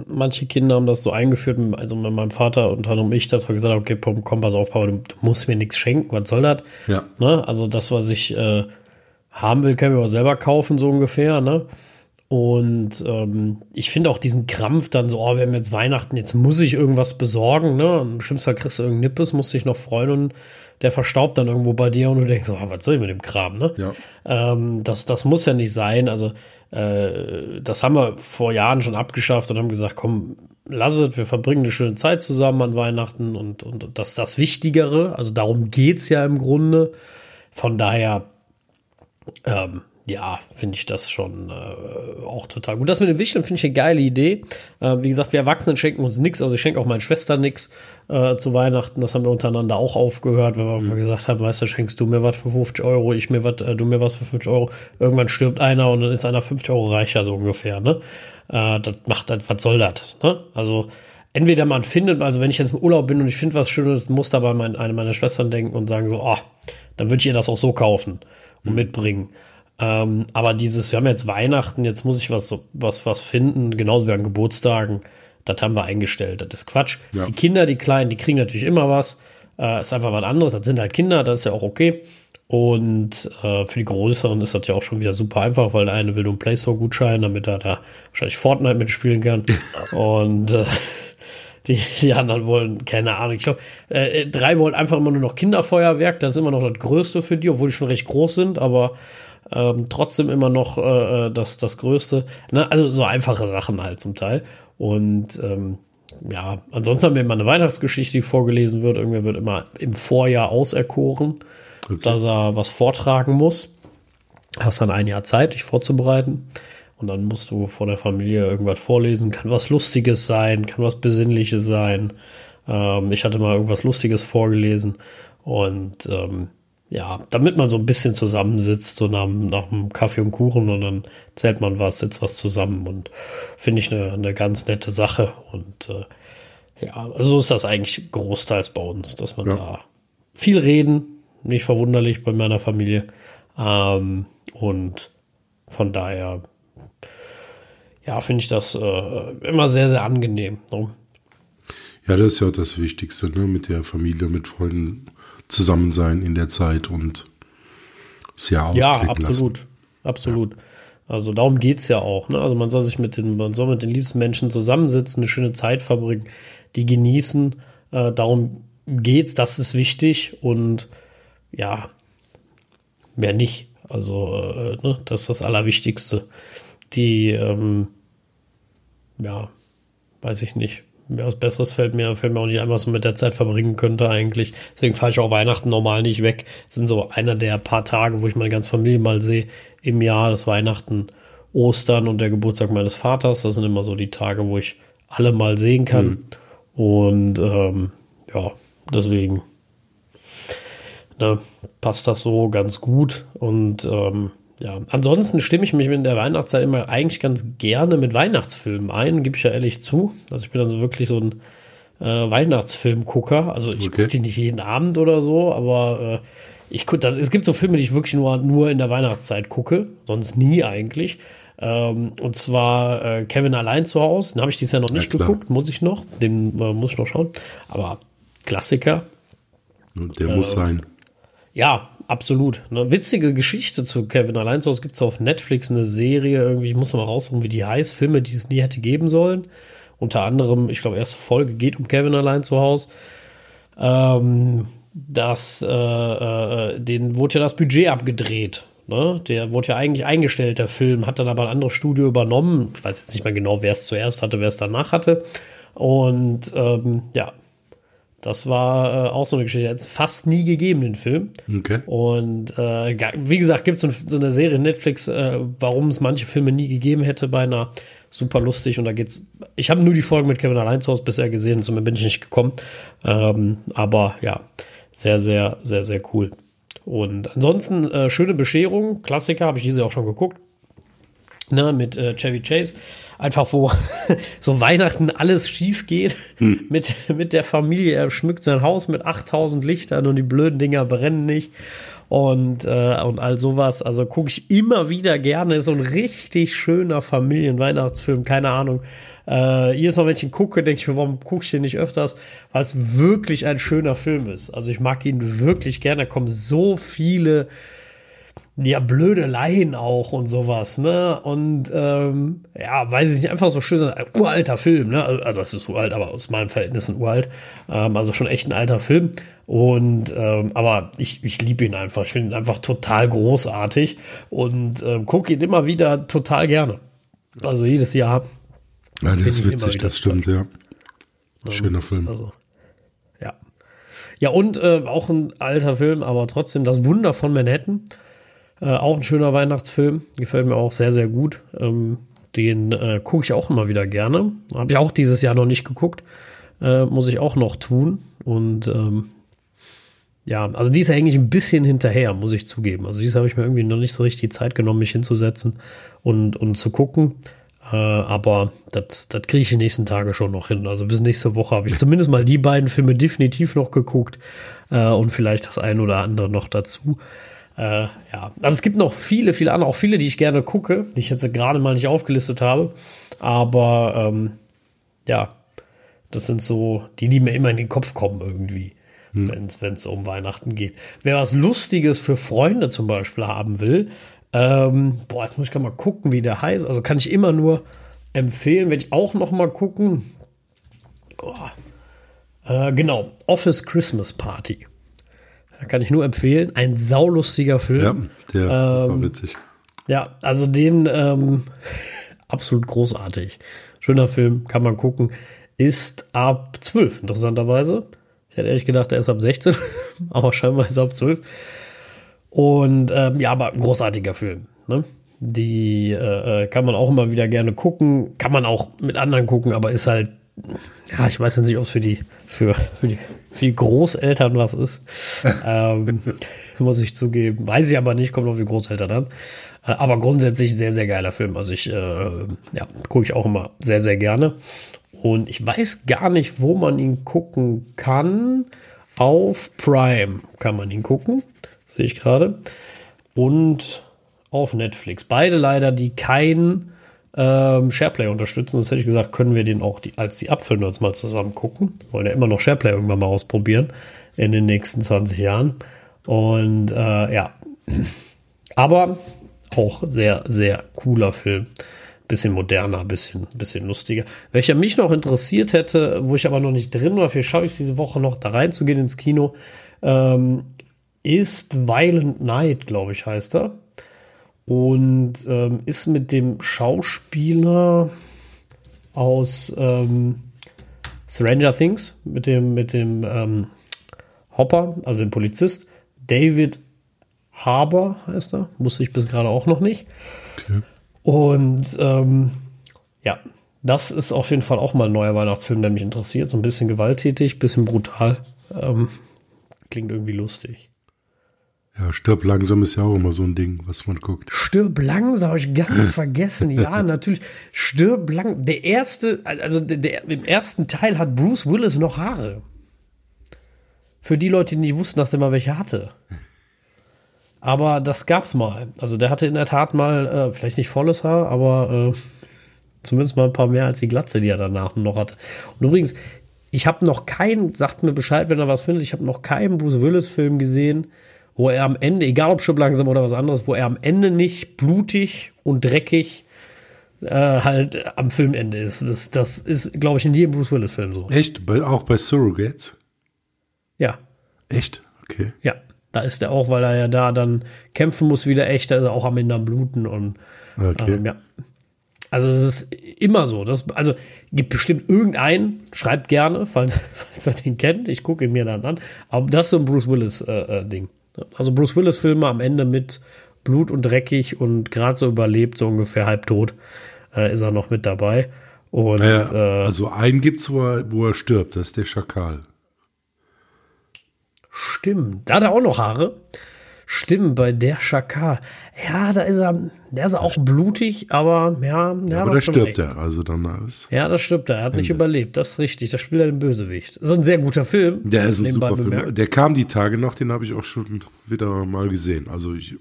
manche Kinder haben das so eingeführt, also mit meinem Vater und dann ich, dass wir gesagt haben, okay, komm, pass auf, Papa, du, du musst mir nichts schenken, was soll das? Ja. Ne? Also das, was ich äh, haben will, kann ich mir auch selber kaufen, so ungefähr, ne? Und ähm, ich finde auch diesen Krampf dann so, oh, wir haben jetzt Weihnachten, jetzt muss ich irgendwas besorgen, ne? Und im schlimmsten Fall kriegst du irgendeinen Nippes, musst dich noch freuen und der verstaubt dann irgendwo bei dir und du denkst, oh, was soll ich mit dem Kram, ne? Ja. Ähm, das, das muss ja nicht sein. Also, äh, das haben wir vor Jahren schon abgeschafft und haben gesagt, komm, lass es, wir verbringen eine schöne Zeit zusammen an Weihnachten und, und das ist das Wichtigere. Also darum geht's ja im Grunde. Von daher, ähm, ja, finde ich das schon äh, auch total gut. Das mit den Wichteln finde ich eine geile Idee. Äh, wie gesagt, wir Erwachsenen schenken uns nichts. Also ich schenke auch meinen Schwestern nichts äh, zu Weihnachten. Das haben wir untereinander auch aufgehört, weil wir mhm. gesagt haben, weißt du, schenkst du mir was für 50 Euro, ich mir was, äh, du mir was für 50 Euro. Irgendwann stirbt einer und dann ist einer 50 Euro reicher, so ungefähr. Ne? Äh, das macht halt, was soll das? Ne? Also entweder man findet, also wenn ich jetzt im Urlaub bin und ich finde was Schönes, muss dabei mein, eine meiner Schwestern denken und sagen so, oh, dann würde ich ihr das auch so kaufen und mhm. mitbringen. Ähm, aber dieses, wir haben jetzt Weihnachten, jetzt muss ich was, was, was finden, genauso wie an Geburtstagen, das haben wir eingestellt. Das ist Quatsch. Ja. Die Kinder, die Kleinen, die kriegen natürlich immer was. Äh, ist einfach was anderes. Das sind halt Kinder, das ist ja auch okay. Und äh, für die Größeren ist das ja auch schon wieder super einfach, weil der eine will nur einen Play Store-Gutschein, damit er da wahrscheinlich Fortnite mitspielen kann. Und äh, die, die anderen wollen, keine Ahnung, ich glaube, äh, drei wollen einfach immer nur noch Kinderfeuerwerk. Das ist immer noch das Größte für die, obwohl die schon recht groß sind, aber ähm, trotzdem immer noch äh, äh, das, das Größte. Ne? Also so einfache Sachen halt zum Teil. Und ähm, ja, ansonsten haben wir immer eine Weihnachtsgeschichte, die vorgelesen wird. Irgendwer wird immer im Vorjahr auserkoren, okay. dass er was vortragen muss. Hast dann ein Jahr Zeit, dich vorzubereiten. Und dann musst du vor der Familie irgendwas vorlesen. Kann was Lustiges sein, kann was Besinnliches sein. Ähm, ich hatte mal irgendwas Lustiges vorgelesen. Und ähm, ja, damit man so ein bisschen zusammensitzt, so nach, nach einem Kaffee und Kuchen und dann zählt man was, sitzt was zusammen und finde ich eine, eine ganz nette Sache. Und äh, ja, also so ist das eigentlich großteils bei uns, dass man ja. da viel reden, nicht verwunderlich bei meiner Familie. Ähm, und von daher, ja, finde ich das äh, immer sehr, sehr angenehm. Ne? Ja, das ist ja auch das Wichtigste, ne? mit der Familie, mit Freunden zusammen sein in der Zeit und sehr ausklicken Ja, absolut. Lassen. Absolut. Ja. Also darum geht es ja auch. Ne? Also man soll sich mit den, man soll mit den liebsten Menschen zusammensitzen, eine schöne Zeit verbringen, die genießen. Äh, darum geht's, das ist wichtig und ja, mehr nicht. Also, äh, ne? das ist das Allerwichtigste. Die, ähm, ja, weiß ich nicht was Besseres fällt mir, fällt mir auch nicht ein, was man mit der Zeit verbringen könnte eigentlich. Deswegen fahre ich auch Weihnachten normal nicht weg. Das sind so einer der paar Tage, wo ich meine ganze Familie mal sehe im Jahr. Das Weihnachten, Ostern und der Geburtstag meines Vaters. Das sind immer so die Tage, wo ich alle mal sehen kann. Mhm. Und ähm, ja, deswegen ne, passt das so ganz gut. Und ähm, ja, ansonsten stimme ich mich in der Weihnachtszeit immer eigentlich ganz gerne mit Weihnachtsfilmen ein, gebe ich ja ehrlich zu. Also ich bin also wirklich so ein äh, Weihnachtsfilmgucker. Also ich okay. gucke die nicht jeden Abend oder so, aber äh, ich gucke, es gibt so Filme, die ich wirklich nur, nur in der Weihnachtszeit gucke, sonst nie eigentlich. Ähm, und zwar äh, Kevin allein zu Hause. Den habe ich dieses Jahr noch nicht Ja, geguckt, muss ich noch. Den äh, muss ich noch schauen. Aber Klassiker. Der muss sein. Ja, absolut. Eine witzige Geschichte zu Kevin allein zu Hause gibt es auf Netflix eine Serie. Irgendwie, ich muss mal raussuchen, wie die heißt. Filme, die es nie hätte geben sollen. Unter anderem, ich glaube, erste Folge geht um Kevin allein zu Hause. Ähm, das, äh, äh, den wurde ja das Budget abgedreht. Ne? Der wurde ja eigentlich eingestellt, der Film, hat dann aber ein anderes Studio übernommen. Ich weiß jetzt nicht mehr genau, wer es zuerst hatte, wer es danach hatte. Und ähm, ja, das war äh, auch so eine Geschichte. Hat es fast nie gegeben, den Film. Okay. Und äh, wie gesagt, gibt es so, so eine Serie Netflix, äh, warum es manche Filme nie gegeben hätte, beinahe super lustig. Und da geht's. Ich habe nur die Folge mit Kevin allein zu Hause bisher gesehen, somit bin ich nicht gekommen. Ähm, aber ja, sehr, sehr, sehr, sehr cool. Und ansonsten äh, schöne Bescherung, Klassiker, habe ich diese auch schon geguckt. Ne, mit äh, Chevy Chase. Einfach, wo so Weihnachten alles schief geht mit, mit der Familie. Er schmückt sein Haus mit 8000 Lichtern und die blöden Dinger brennen nicht. Und, äh, und all sowas. Also gucke ich immer wieder gerne. Ist so ein richtig schöner Familienweihnachtsfilm. Keine Ahnung. Äh, jedes Mal, wenn ich ihn gucke, denke ich mir, warum gucke ich den nicht öfters? Weil es wirklich ein schöner Film ist. Also ich mag ihn wirklich gerne. Da kommen so viele ja, Blödeleien auch und sowas, ne? Und ähm, ja, weiß ich nicht, einfach so schön, ein uralter Film, ne? Also es ist uralt, aber aus meinen Verhältnissen uralt. Ähm, also schon echt ein alter Film. Und ähm, aber ich, ich liebe ihn einfach. Ich finde ihn einfach total großartig und ähm, gucke ihn immer wieder total gerne. Also jedes Jahr. Ja, der ist witzig, das stimmt, ja. Schöner Film. Also, ja. Ja, und äh, auch ein alter Film, aber trotzdem das Wunder von Manhattan. Äh, auch ein schöner Weihnachtsfilm. Gefällt mir auch sehr, sehr gut. Ähm, den äh, gucke ich auch immer wieder gerne. Habe ich auch dieses Jahr noch nicht geguckt. Äh, muss ich auch noch tun. Und ähm, ja, also dieser hänge ich ein bisschen hinterher, muss ich zugeben. Also dieses habe ich mir irgendwie noch nicht so richtig die Zeit genommen, mich hinzusetzen und, und zu gucken. Äh, aber das, das kriege ich die nächsten Tage schon noch hin. Also bis nächste Woche habe ich zumindest mal die beiden Filme definitiv noch geguckt äh, und vielleicht das ein oder andere noch dazu. Äh, ja, also es gibt noch viele, viele andere, auch viele, die ich gerne gucke, die ich jetzt gerade mal nicht aufgelistet habe. Aber ähm, ja, das sind so die, die mir immer in den Kopf kommen irgendwie, wenn es um Weihnachten geht. Wer was Lustiges für Freunde zum Beispiel haben will, ähm, boah, jetzt muss ich gerade mal gucken, wie der heißt. Also kann ich immer nur empfehlen, werde ich auch noch mal gucken. Boah. Äh, genau, Office Christmas Party. Da kann ich nur empfehlen. Ein saulustiger Film. Ja, der ist Ähm, auch witzig. Ja, also den ähm, absolut großartig. Schöner Film, kann man gucken. Ist ab 12, interessanterweise. Ich hätte ehrlich gedacht, er ist ab 16, aber scheinbar ist er ab 12. Und ähm, ja, aber ein großartiger Film. Ne? Die äh, äh, kann man auch immer wieder gerne gucken. Kann man auch mit anderen gucken, aber ist halt, ja, ich weiß nicht, ob es für die, für, für, die, für die Großeltern was ist. ähm, muss ich zugeben. Weiß ich aber nicht, kommt auf die Großeltern an. Äh, aber grundsätzlich sehr, sehr geiler Film. Also ich, äh, ja, gucke ich auch immer sehr, sehr gerne. Und ich weiß gar nicht, wo man ihn gucken kann. Auf Prime kann man ihn gucken. Sehe ich gerade. Und auf Netflix. Beide leider, die kein ähm, SharePlay unterstützen. Sonst hätte ich gesagt, können wir den auch die, als die Apfelnerds mal zusammen gucken. Wollen ja immer noch SharePlay irgendwann mal ausprobieren in den nächsten 20 Jahren. Und äh, ja, aber auch sehr, sehr cooler Film. Bisschen moderner, bisschen, bisschen lustiger. Welcher mich noch interessiert hätte, wo ich aber noch nicht drin war, vielleicht schaffe ich es diese Woche noch da reinzugehen ins Kino, ähm, ist Violent Night, glaube ich, heißt er. Und ähm, ist mit dem Schauspieler aus ähm, Stranger Things, mit dem, mit dem ähm, Hopper, also dem Polizist, David Harbour heißt er, wusste ich bis gerade auch noch nicht. Okay. Und ähm, ja, das ist auf jeden Fall auch mal ein neuer Weihnachtsfilm, der mich interessiert. So ein bisschen gewalttätig, bisschen brutal. Ähm, klingt irgendwie lustig. Ja, stirb langsam ist ja auch immer so ein Ding, was man guckt. Stirb langsam, habe ich ganz vergessen. Ja, natürlich. Stirb lang. Der erste, also der, der, im ersten Teil hat Bruce Willis noch Haare. Für die Leute, die nicht wussten, dass er mal welche hatte. aber das gab's mal. Also der hatte in der Tat mal, äh, vielleicht nicht volles Haar, aber äh, zumindest mal ein paar mehr als die Glatze, die er danach noch hatte. Und übrigens, ich habe noch keinen, sagt mir Bescheid, wenn er was findet, ich habe noch keinen Bruce Willis-Film gesehen, wo er am Ende, egal ob schon langsam oder was anderes, wo er am Ende nicht blutig und dreckig äh, halt am Filmende ist. Das, das ist, glaube ich, in jedem Bruce Willis-Film so. Echt? Bei, auch bei Surrogates? Ja. Echt? Okay. Ja. Da ist er auch, weil er ja da dann kämpfen muss, wieder echt, da ist er auch am Ende am Bluten und Okay. ähm, ja. Also das ist immer so. Das, also gibt bestimmt irgendeinen, schreibt gerne, falls, falls er den kennt. Ich gucke ihn mir dann an. Aber das ist so ein Bruce Willis-Ding. Also Bruce Willis-Filme am Ende mit Blut und dreckig und gerade so überlebt, so ungefähr halbtot, äh, ist er noch mit dabei. Und Naja, äh, also einen gibt's, wo er, wo er stirbt, das ist der Schakal. Stimmt. Da hat er auch noch Haare. Stimmt, bei der Schakal. Ja, da ist er, der ist auch blutig, aber ja, ja Aber da stirbt er, also dann alles. Ja, das stimmt. Er hat nicht überlebt. Das ist richtig. Das spielt er den Bösewicht. Das ist ein sehr guter Film. Der ist ein super Film. bemerkt. Der kam die Tage noch, den habe ich auch schon wieder mal gesehen. Also ich,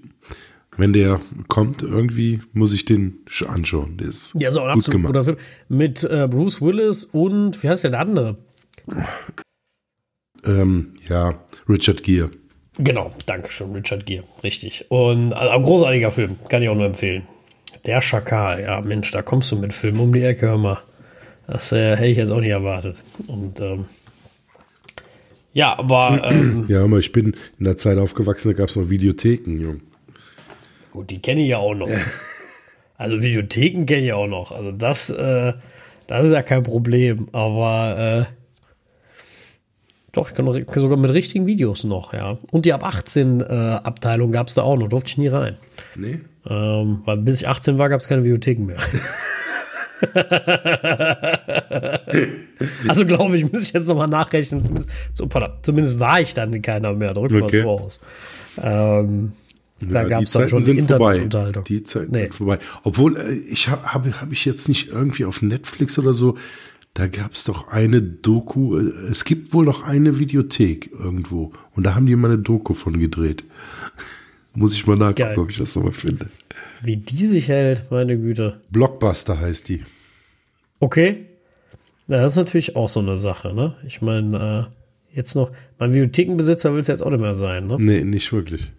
wenn der kommt, irgendwie muss ich den sch- anschauen. Der ist Ja, so ein gut absolut gemacht. guter Film. Mit äh, Bruce Willis und, wie heißt der, der andere? Ähm, ja, Richard Gere. Genau, danke schön, Richard Gere. Richtig. Und also, ein großartiger Film. Kann ich auch nur empfehlen. Der Schakal. Ja, Mensch, da kommst du mit Filmen um die Ecke, hör mal. Das äh, hätte ich jetzt auch nicht erwartet. Und, ähm, ja, aber ähm, Ja, aber ich bin in der Zeit aufgewachsen, da gab es noch Videotheken, Jung. Gut, die kenne ich ja auch noch. Also Videotheken kenne ich auch noch. Also das, äh, das ist ja kein Problem. Aber äh, doch, ich kann noch, sogar mit richtigen Videos noch, ja. Und die ab 18 äh, Abteilung gab es da auch noch, durfte ich nie rein. Nee? Ähm, weil bis ich 18 war, gab es keine Videotheken mehr. also glaube ich, muss ich jetzt nochmal nachrechnen. Zumindest, so, zumindest war ich dann in keiner mehr. Drück mal Okay. so aus. Ähm, da Ja, gab die es dann schon vorbei. Internetunterhaltung. Die Zeiten Nee. sind vorbei. Obwohl, äh, ich habe hab, hab ich jetzt nicht irgendwie auf Netflix oder so, da gab es doch eine Doku, äh, es gibt wohl noch eine Videothek irgendwo. Und da haben die mal eine Doku von gedreht. Muss ich mal nachgucken, Geil. ob ich das nochmal finde. Wie die sich hält, meine Güte. Blockbuster heißt die. Okay. Ja, das ist natürlich auch so eine Sache, ne? Ich meine, äh, jetzt noch, mein Videothekenbesitzer will es jetzt auch nicht mehr sein, ne? Nee, nicht wirklich.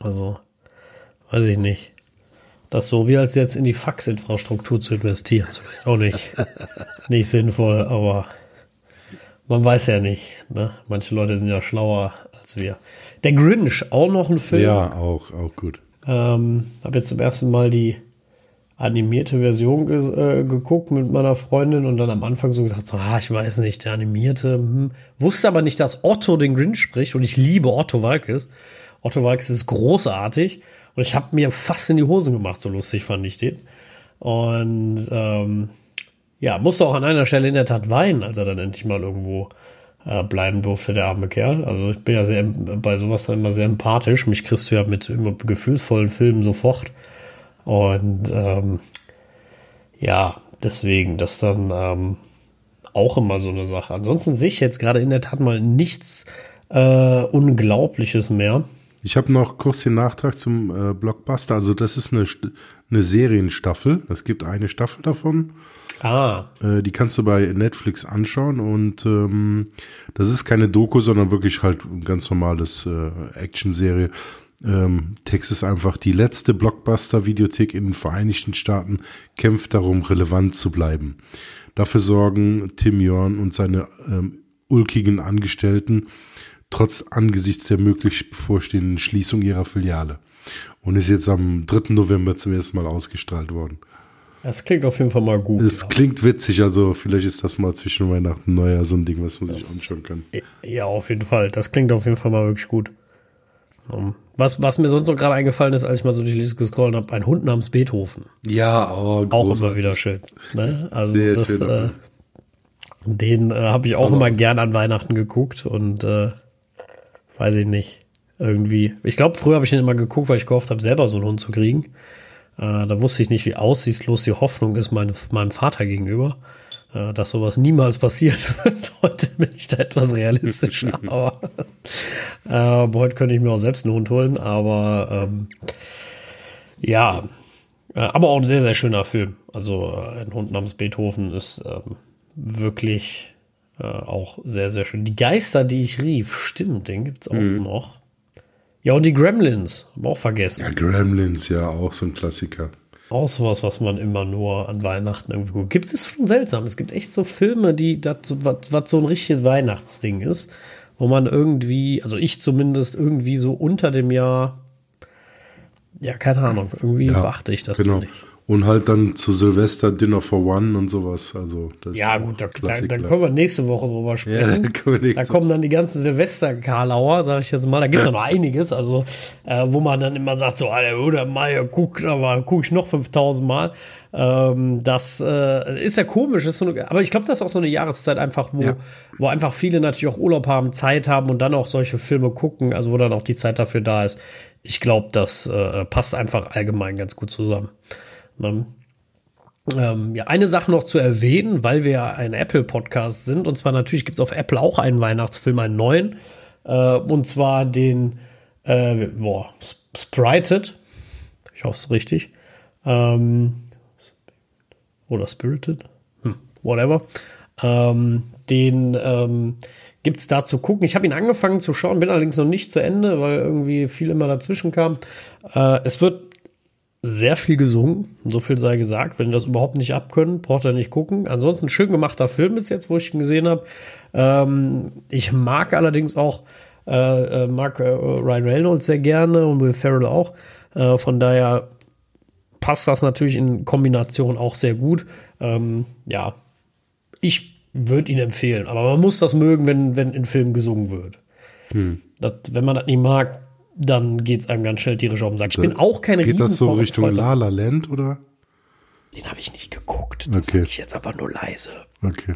Also, weiß ich nicht. Das so wie als jetzt in die Faxinfrastruktur zu investieren, ist vielleicht auch nicht, nicht sinnvoll, aber man weiß ja nicht. Ne? Manche Leute sind ja schlauer als wir. Der Grinch, auch noch ein Film. Ja, auch, auch gut. Ähm, habe jetzt zum ersten Mal die animierte Version äh, geguckt mit meiner Freundin und dann am Anfang so gesagt, so, ah, ich weiß nicht, der animierte, hm. wusste aber nicht, dass Otto den Grinch spricht und ich liebe Otto Walkes. Otto Walkes ist großartig und ich habe mir fast in die Hosen gemacht, so lustig fand ich den. Und ähm, ja, musste auch an einer Stelle in der Tat weinen, als er dann endlich mal irgendwo äh, bleiben durfte, der arme Kerl. Also ich bin ja sehr bei sowas dann immer sehr empathisch. Mich kriegst du ja mit immer gefühlsvollen Filmen sofort. Und ähm, ja, deswegen, das dann ähm, auch immer so eine Sache. Ansonsten sehe ich jetzt gerade in der Tat mal nichts äh, Unglaubliches mehr. Ich habe noch kurz den Nachtrag zum äh, Blockbuster. Also das ist eine, eine Serienstaffel. Es gibt eine Staffel davon. Ah, Äh, die kannst du bei Netflix anschauen und ähm, das ist keine Doku, sondern wirklich halt ein ganz normales äh, Action-Serie. Ähm, Text ist einfach, die letzte Blockbuster-Videothek in den Vereinigten Staaten kämpft darum, relevant zu bleiben. Dafür sorgen Tim Jorn und seine ähm, ulkigen Angestellten trotz angesichts der möglich bevorstehenden Schließung ihrer Filiale. Und ist jetzt am 3. November zum ersten Mal ausgestrahlt worden. das klingt auf jeden Fall mal gut. Es ja. klingt witzig, also vielleicht ist das mal zwischen Weihnachten und Neujahr so ein Ding, was man sich anschauen kann. Ja, auf jeden Fall. Das klingt auf jeden Fall mal wirklich gut. Um, was, was mir sonst noch gerade eingefallen ist, als ich mal so durch die Liste gescrollt habe, ein Hund namens Beethoven. Ja, oh, Auch immer wieder schön. Ne? Also Sehr das, schön, äh, den äh, habe ich auch immer gern an Weihnachten geguckt und äh, weiß ich nicht. Irgendwie. Ich glaube, früher habe ich den immer geguckt, weil ich gehofft habe, selber so einen Hund zu kriegen. Äh, da wusste ich nicht, wie aussichtslos die Hoffnung ist meine, meinem Vater gegenüber. äh, dass sowas niemals passieren wird. Heute bin ich da etwas realistischer, aber äh, heute könnte ich mir auch selbst einen Hund holen, aber ähm, ja, äh, aber auch ein sehr, sehr schöner Film. Also äh, ein Hund namens Beethoven ist ähm, wirklich äh, auch sehr, sehr schön. Die Geister, die ich rief, stimmt, den gibt es auch mhm. noch. Ja, und die Gremlins, haben wir auch vergessen. Ja, Gremlins, ja, auch so ein Klassiker. Auch sowas, was man immer nur an Weihnachten irgendwie guckt. Gibt es schon seltsam. Es gibt echt so Filme, die das, was, was so ein richtiges Weihnachtsding ist, wo man irgendwie, also ich zumindest irgendwie so unter dem Jahr, ja, keine Ahnung, irgendwie ja, beachte ich das genau. nicht. Und halt dann zu Silvester Dinner for One und sowas. Also ja, gut, da, da, dann können wir nächste Woche drüber sprechen. Ja, da kommen dann die ganzen Silvester-Karlauer, sag ich jetzt mal. Da gibt es ja noch einiges, also äh, wo man dann immer sagt, so, Alter, oder Meier guckt, aber gucke ich noch 5000 Mal. Ähm, das äh, ist ja komisch, ist so eine, aber ich glaube, das ist auch so eine Jahreszeit einfach, wo, ja. wo einfach viele natürlich auch Urlaub haben, Zeit haben und dann auch solche Filme gucken, also wo dann auch die Zeit dafür da ist. Ich glaube, das äh, passt einfach allgemein ganz gut zusammen. Ne? Ähm, ja, eine Sache noch zu erwähnen, weil wir ein Apple-Podcast sind. Und zwar natürlich gibt es auf Apple auch einen Weihnachtsfilm, einen neuen. Äh, und zwar den äh, boah, Sprited. Ich hoffe es richtig. Ähm, oder Spirited. Hm, whatever. Ähm, den ähm, gibt es da zu gucken. Ich habe ihn angefangen zu schauen, bin allerdings noch nicht zu Ende, weil irgendwie viel immer dazwischen kam. Äh, es wird sehr viel gesungen, so viel sei gesagt. Wenn ihr das überhaupt nicht abkönnen, braucht ihr nicht gucken. Ansonsten schön gemachter Film bis jetzt, wo ich ihn gesehen habe. Ähm, ich mag allerdings auch äh, äh, mag äh, Ryan Reynolds sehr gerne und Will Ferrell auch. Äh, von daher passt das natürlich in Kombination auch sehr gut. Ähm, ja, ich würde ihn empfehlen, aber man muss das mögen, wenn, wenn in Filmen gesungen wird. Hm. Das, wenn man das nicht mag, dann geht es einem ganz schnell tierisch auf den Sack. Ich bin auch kein Geht das so Richtung La La Land, oder? Den habe ich nicht geguckt. Das okay. ich jetzt aber nur leise. Okay.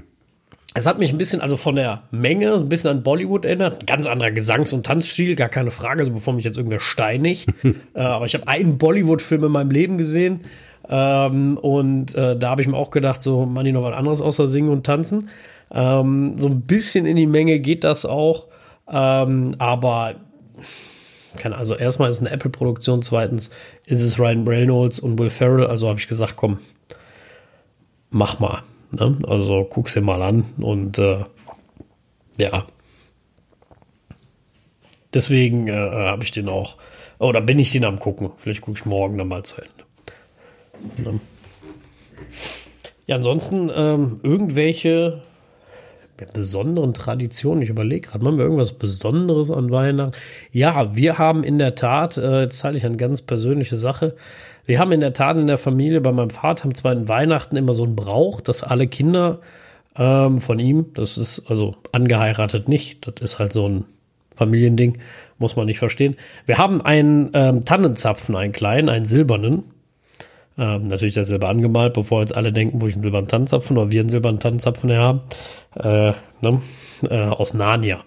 Es hat mich ein bisschen, also von der Menge, ein bisschen an Bollywood erinnert. Ein ganz anderer Gesangs- und Tanzstil, gar keine Frage, also bevor mich jetzt irgendwer steinigt. äh, aber ich habe einen Bollywood-Film in meinem Leben gesehen. Ähm, und äh, da habe ich mir auch gedacht, so, man, noch was anderes außer Singen und Tanzen. Ähm, so ein bisschen in die Menge geht das auch. Ähm, aber kann, also erstmal ist es eine Apple-Produktion, zweitens ist es Ryan Reynolds und Will Ferrell, also habe ich gesagt, komm, mach mal. Ne? Also guck's dir mal an und äh, ja. Deswegen äh, habe ich den auch, oder bin ich den am gucken. Vielleicht gucke ich morgen dann mal zu Ende. Ne? Ja, ansonsten ähm, irgendwelche besonderen Traditionen. Ich überlege gerade, machen wir irgendwas Besonderes an Weihnachten? Ja, wir haben in der Tat, äh, jetzt zeige ich eine ganz persönliche Sache. Wir haben in der Tat in der Familie bei meinem Vater am zweiten Weihnachten immer so einen Brauch, dass alle Kinder ähm, von ihm, das ist also angeheiratet nicht, das ist halt so ein Familiending, muss man nicht verstehen. Wir haben einen ähm, Tannenzapfen, einen kleinen, einen silbernen. Ähm, natürlich der Silber angemalt, bevor jetzt alle denken, wo ich einen silbernen Tannenzapfen oder wir einen silbernen Tannenzapfen haben äh, ne? äh, aus Narnia.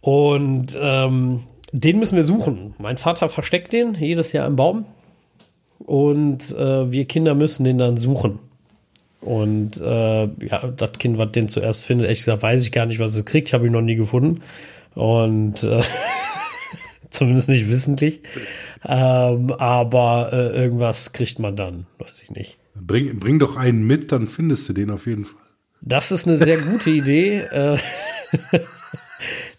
Und ähm, den müssen wir suchen. Mein Vater versteckt den jedes Jahr im Baum. Und äh, wir Kinder müssen den dann suchen. Und äh, ja, das Kind, was den zuerst findet, ehrlich gesagt, weiß ich gar nicht, was es kriegt. Ich habe ihn noch nie gefunden. Und äh, zumindest nicht wissentlich. Ähm, aber äh, irgendwas kriegt man dann, weiß ich nicht. Bring, bring doch einen mit, dann findest du den auf jeden Fall. Das ist eine sehr gute Idee.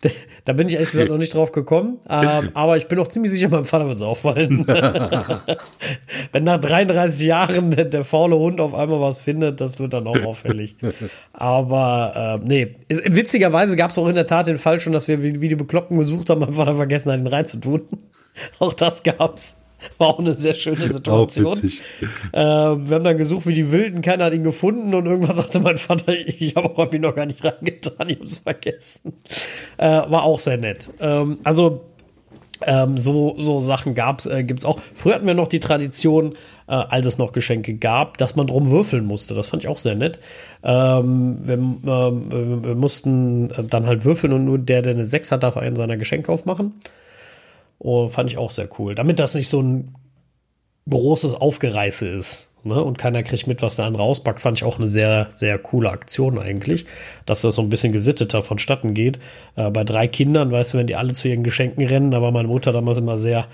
Da bin ich ehrlich gesagt noch nicht drauf gekommen. Ähm, aber ich bin auch ziemlich sicher, meinem Vater wird es auffallen. Wenn nach 33 Jahren der, der, faule Hund auf einmal was findet, das wird dann auch auffällig. Aber äh, nee, witzigerweise gab es auch in der Tat den Fall schon, dass wir wie, wie die Bekloppten gesucht haben, mein Vater vergessen hat, ihn reinzutun. auch das gab's. War auch eine sehr schöne Situation. Äh, wir haben dann gesucht wie die Wilden, keiner hat ihn gefunden und irgendwann sagte mein Vater, ich habe auch ihn noch gar nicht reingetan, ich habe es vergessen. Äh, war auch sehr nett. Ähm, also ähm, so, so Sachen gab's, äh, gibt's auch. Früher hatten wir noch die Tradition, äh, als es noch Geschenke gab, dass man drum würfeln musste. Das fand ich auch sehr nett. Ähm, wir, ähm, wir, mussten dann halt würfeln und nur der, der eine 6 hat, darf einen seiner Geschenke aufmachen. Oh, fand ich auch sehr cool. Damit das nicht so ein großes Aufgereiße ist. Ne? Und keiner kriegt mit, was der andere auspackt. Fand ich auch eine sehr, sehr coole Aktion eigentlich, dass das so ein bisschen gesitteter vonstatten geht. Äh, bei drei Kindern, weißt du, wenn die alle zu ihren Geschenken rennen, da war meine Mutter damals immer sehr,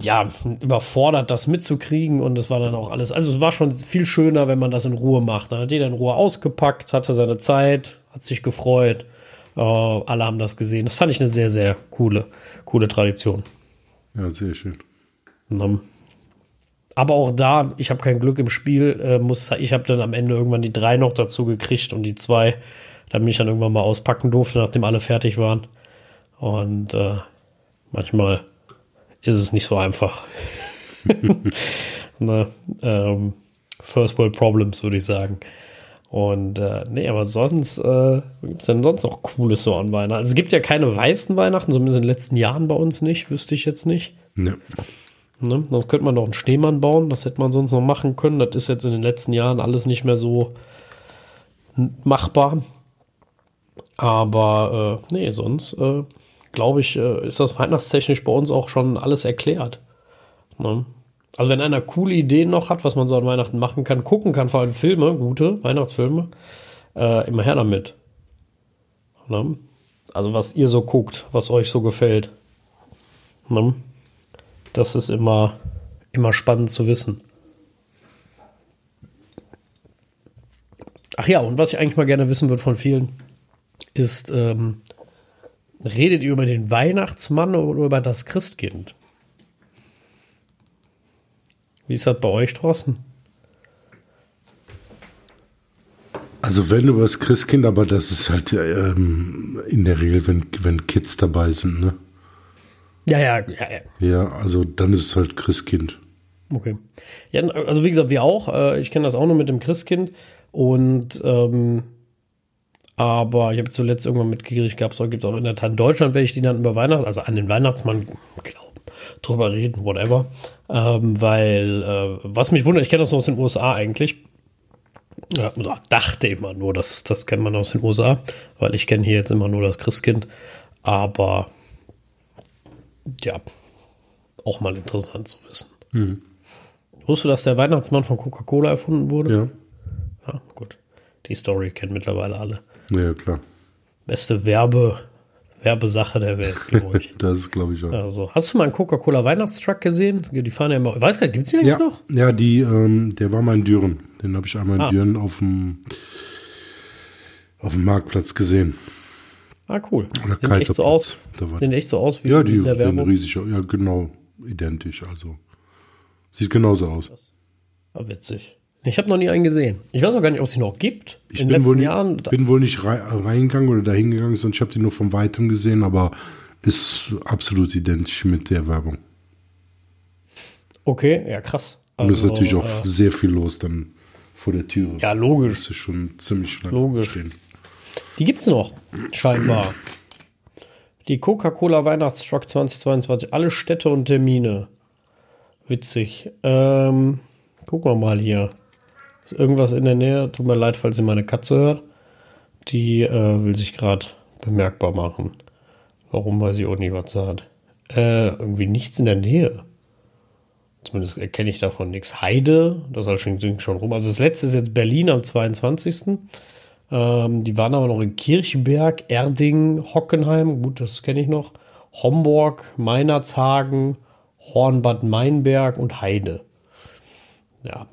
ja, überfordert, das mitzukriegen und es war dann auch alles, also es war schon viel schöner, wenn man das in Ruhe macht. Dann hat jeder in Ruhe ausgepackt, hatte seine Zeit, hat sich gefreut, äh, alle haben das gesehen. Das fand ich eine sehr, sehr coole, coole Tradition. Ja, sehr schön. Aber auch da, ich habe kein Glück im Spiel, äh, muss, ich habe dann am Ende irgendwann die drei noch dazu gekriegt und die zwei, damit ich dann irgendwann mal auspacken durfte, nachdem alle fertig waren. Und äh, manchmal ist es nicht so einfach. ne, ähm, First World Problems, würde ich sagen. Und äh, nee, aber sonst äh, gibt es denn sonst noch Cooles so an Weihnachten? Also es gibt ja keine weißen Weihnachten, zumindest in den letzten Jahren bei uns nicht, wüsste ich jetzt nicht. Ja. Ne? Sonst könnte man noch einen Schneemann bauen, das hätte man sonst noch machen können. Das ist jetzt in den letzten Jahren alles nicht mehr so machbar. Aber äh, nee, sonst äh, glaube ich, äh, ist das weihnachtstechnisch bei uns auch schon alles erklärt. Ne? Also wenn einer coole Ideen noch hat, was man so an Weihnachten machen kann, gucken kann, vor allem Filme, gute Weihnachtsfilme, äh, immer her damit. Ne? Also was ihr so guckt, was euch so gefällt. Ne? Das ist immer, immer spannend zu wissen. Ach ja, und was ich eigentlich mal gerne wissen würde von vielen, ist, ähm, redet ihr über den Weihnachtsmann oder über das Christkind? Wie ist das bei euch draußen? Also wenn du was Christkind, aber das ist halt ähm, in der Regel, wenn, wenn Kids dabei sind, ne? Ja, ja, ja, ja. Ja, also dann ist es halt Christkind. Okay. Ja, also wie gesagt, wir auch. Äh, ich kenne das auch nur mit dem Christkind. Und ähm, aber ich habe zuletzt irgendwann mitgekriegt, gab es gibt auch in der Tat in Deutschland welche, die dann über Weihnachten, also an den Weihnachtsmann glauben, drüber reden, whatever. Ähm, weil, äh, was mich wundert, ich kenne das nur aus den USA eigentlich. Ja, dachte immer nur, das, das kennt man aus den USA, weil ich kenne hier jetzt immer nur das Christkind. Aber ja, auch mal interessant zu wissen. Mhm. Wusstest du, dass der Weihnachtsmann von Coca-Cola erfunden wurde? Ja. Ja, gut. Die Story kennen mittlerweile alle. Ja, klar. Beste Werbe, Werbesache der Welt, glaube ich. das ist, glaube ich, auch. Also, hast du mal einen Coca-Cola Weihnachtstruck gesehen? Die fahren ja immer. Weiß gar nicht, gibt es die eigentlich ja, noch? Ja, die, ähm, der war mal in Düren. Den habe ich einmal in ah. Düren auf dem, auf dem Marktplatz gesehen. Ah, cool. Oder sehen echt so aus. Sehen echt so aus wie ja, die in der Werbung. riesig, ja, genau, identisch. Also sieht genauso aus. Ah, witzig. Ich habe noch nie einen gesehen. Ich weiß auch gar nicht, ob es ihn noch gibt. Ich in bin, wohl nicht, Jahren, bin wohl nicht reingegangen oder dahin gegangen, sondern ich habe die nur von weitem gesehen, aber ist absolut identisch mit der Werbung. Okay, ja, krass. Also, Und es ist natürlich auch äh, sehr viel los dann vor der Tür. Ja, logisch. Das ist schon ziemlich lange logisch. stehen. Die gibt es noch, scheinbar. Die Coca-Cola Weihnachtstruck 2022. Alle Städte und Termine. Witzig. Ähm, gucken wir mal hier. Ist irgendwas in der Nähe? Tut mir leid, falls ihr meine Katze hört. Die äh, will sich gerade bemerkbar machen. Warum weiß ich auch nicht, was hat. Äh, irgendwie nichts in der Nähe. Zumindest erkenne ich davon nichts. Heide, das halt schon, schon rum. Also das letzte ist jetzt Berlin am 22. Ähm, die waren aber noch in Kirchberg, Erding, Hockenheim, gut, das kenne ich noch, Homburg, Meinerzhagen, Hornbad Meinberg und Heide. Ja.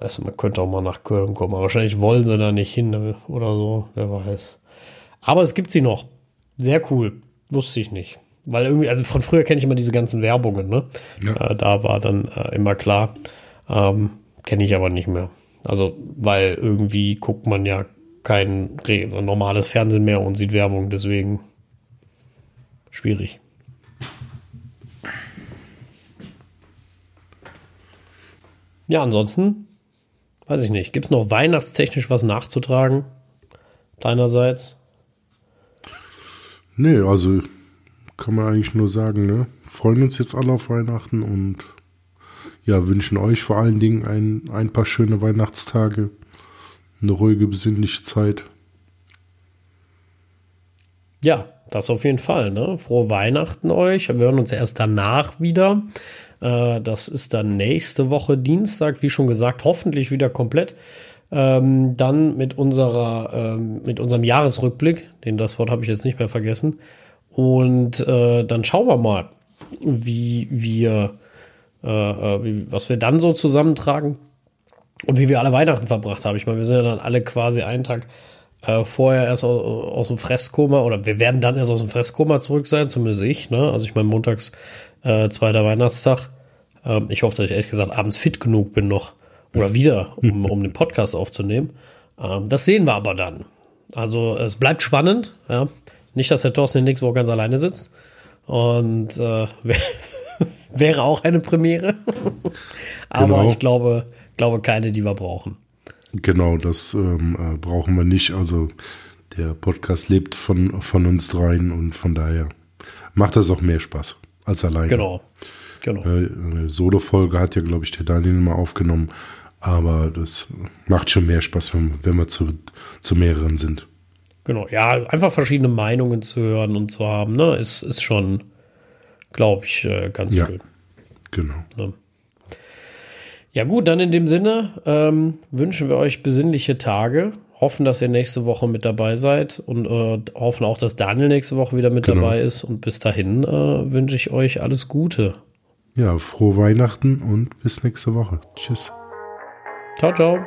Weißt du, man könnte auch mal nach Köln kommen, aber wahrscheinlich wollen sie da nicht hin oder so, wer weiß. Aber es gibt sie noch. Sehr cool. Wusste ich nicht. Weil irgendwie, also von früher kenne ich immer diese ganzen Werbungen, ne? Ja. Äh, da war dann äh, immer klar. Ähm, kenne ich aber nicht mehr. Also, weil irgendwie guckt man ja kein normales Fernsehen mehr und sieht Werbung, deswegen schwierig. Ja, ansonsten, weiß ich nicht. Gibt es noch weihnachtstechnisch was nachzutragen? Deinerseits? Nee, also kann man eigentlich nur sagen, ne? Freuen uns jetzt alle auf Weihnachten und ja, wünschen euch vor allen Dingen ein, ein paar schöne Weihnachtstage, eine ruhige, besinnliche Zeit. Ja, das auf jeden Fall. Ne? Frohe Weihnachten euch. Wir hören uns erst danach wieder. Äh, das ist dann nächste Woche Dienstag, wie schon gesagt, hoffentlich wieder komplett. Ähm, dann mit unserer, ähm, mit unserem Jahresrückblick, den das Wort habe ich jetzt nicht mehr vergessen. Und äh, dann schauen wir mal, wie wir, äh, äh, wie, was wir dann so zusammentragen und wie wir alle Weihnachten verbracht haben. Ich meine, wir sind ja dann alle quasi einen Tag äh, vorher erst aus, aus, dem Fresskoma oder wir werden dann erst aus dem Fresskoma zurück sein, zumindest ich. Ne? Also ich meine, montags äh, zweiter Weihnachtstag. Ähm, ich hoffe, dass ich ehrlich gesagt abends fit genug bin noch oder wieder, um, um den Podcast aufzunehmen. Ähm, das sehen wir aber dann. Also es bleibt spannend. Ja? Nicht, dass der Thorsten in nächste Woche ganz alleine sitzt. Und äh, wäre auch eine Premiere. aber genau. ich glaube, glaube keine, die wir brauchen. Genau, das ähm, äh, brauchen wir nicht. Also der Podcast lebt von, von uns dreien und von daher macht das auch mehr Spaß als alleine. Genau. genau. Äh, eine Solo-Folge hat ja, glaube ich, der Daniel mal aufgenommen. Aber das macht schon mehr Spaß, wenn, wenn wir zu, zu mehreren sind. Genau, ja, einfach verschiedene Meinungen zu hören und zu haben, ne, ist, ist schon, glaube ich, äh, ganz ja, schön. Genau. Ne? Ja, gut, dann in dem Sinne ähm, wünschen wir euch besinnliche Tage hoffen, dass ihr nächste Woche mit dabei seid und äh, hoffen auch, dass Daniel nächste Woche wieder mit genau. dabei ist. Und bis dahin äh, wünsche ich euch alles Gute. Ja, frohe Weihnachten und bis nächste Woche. Tschüss. Ciao, ciao.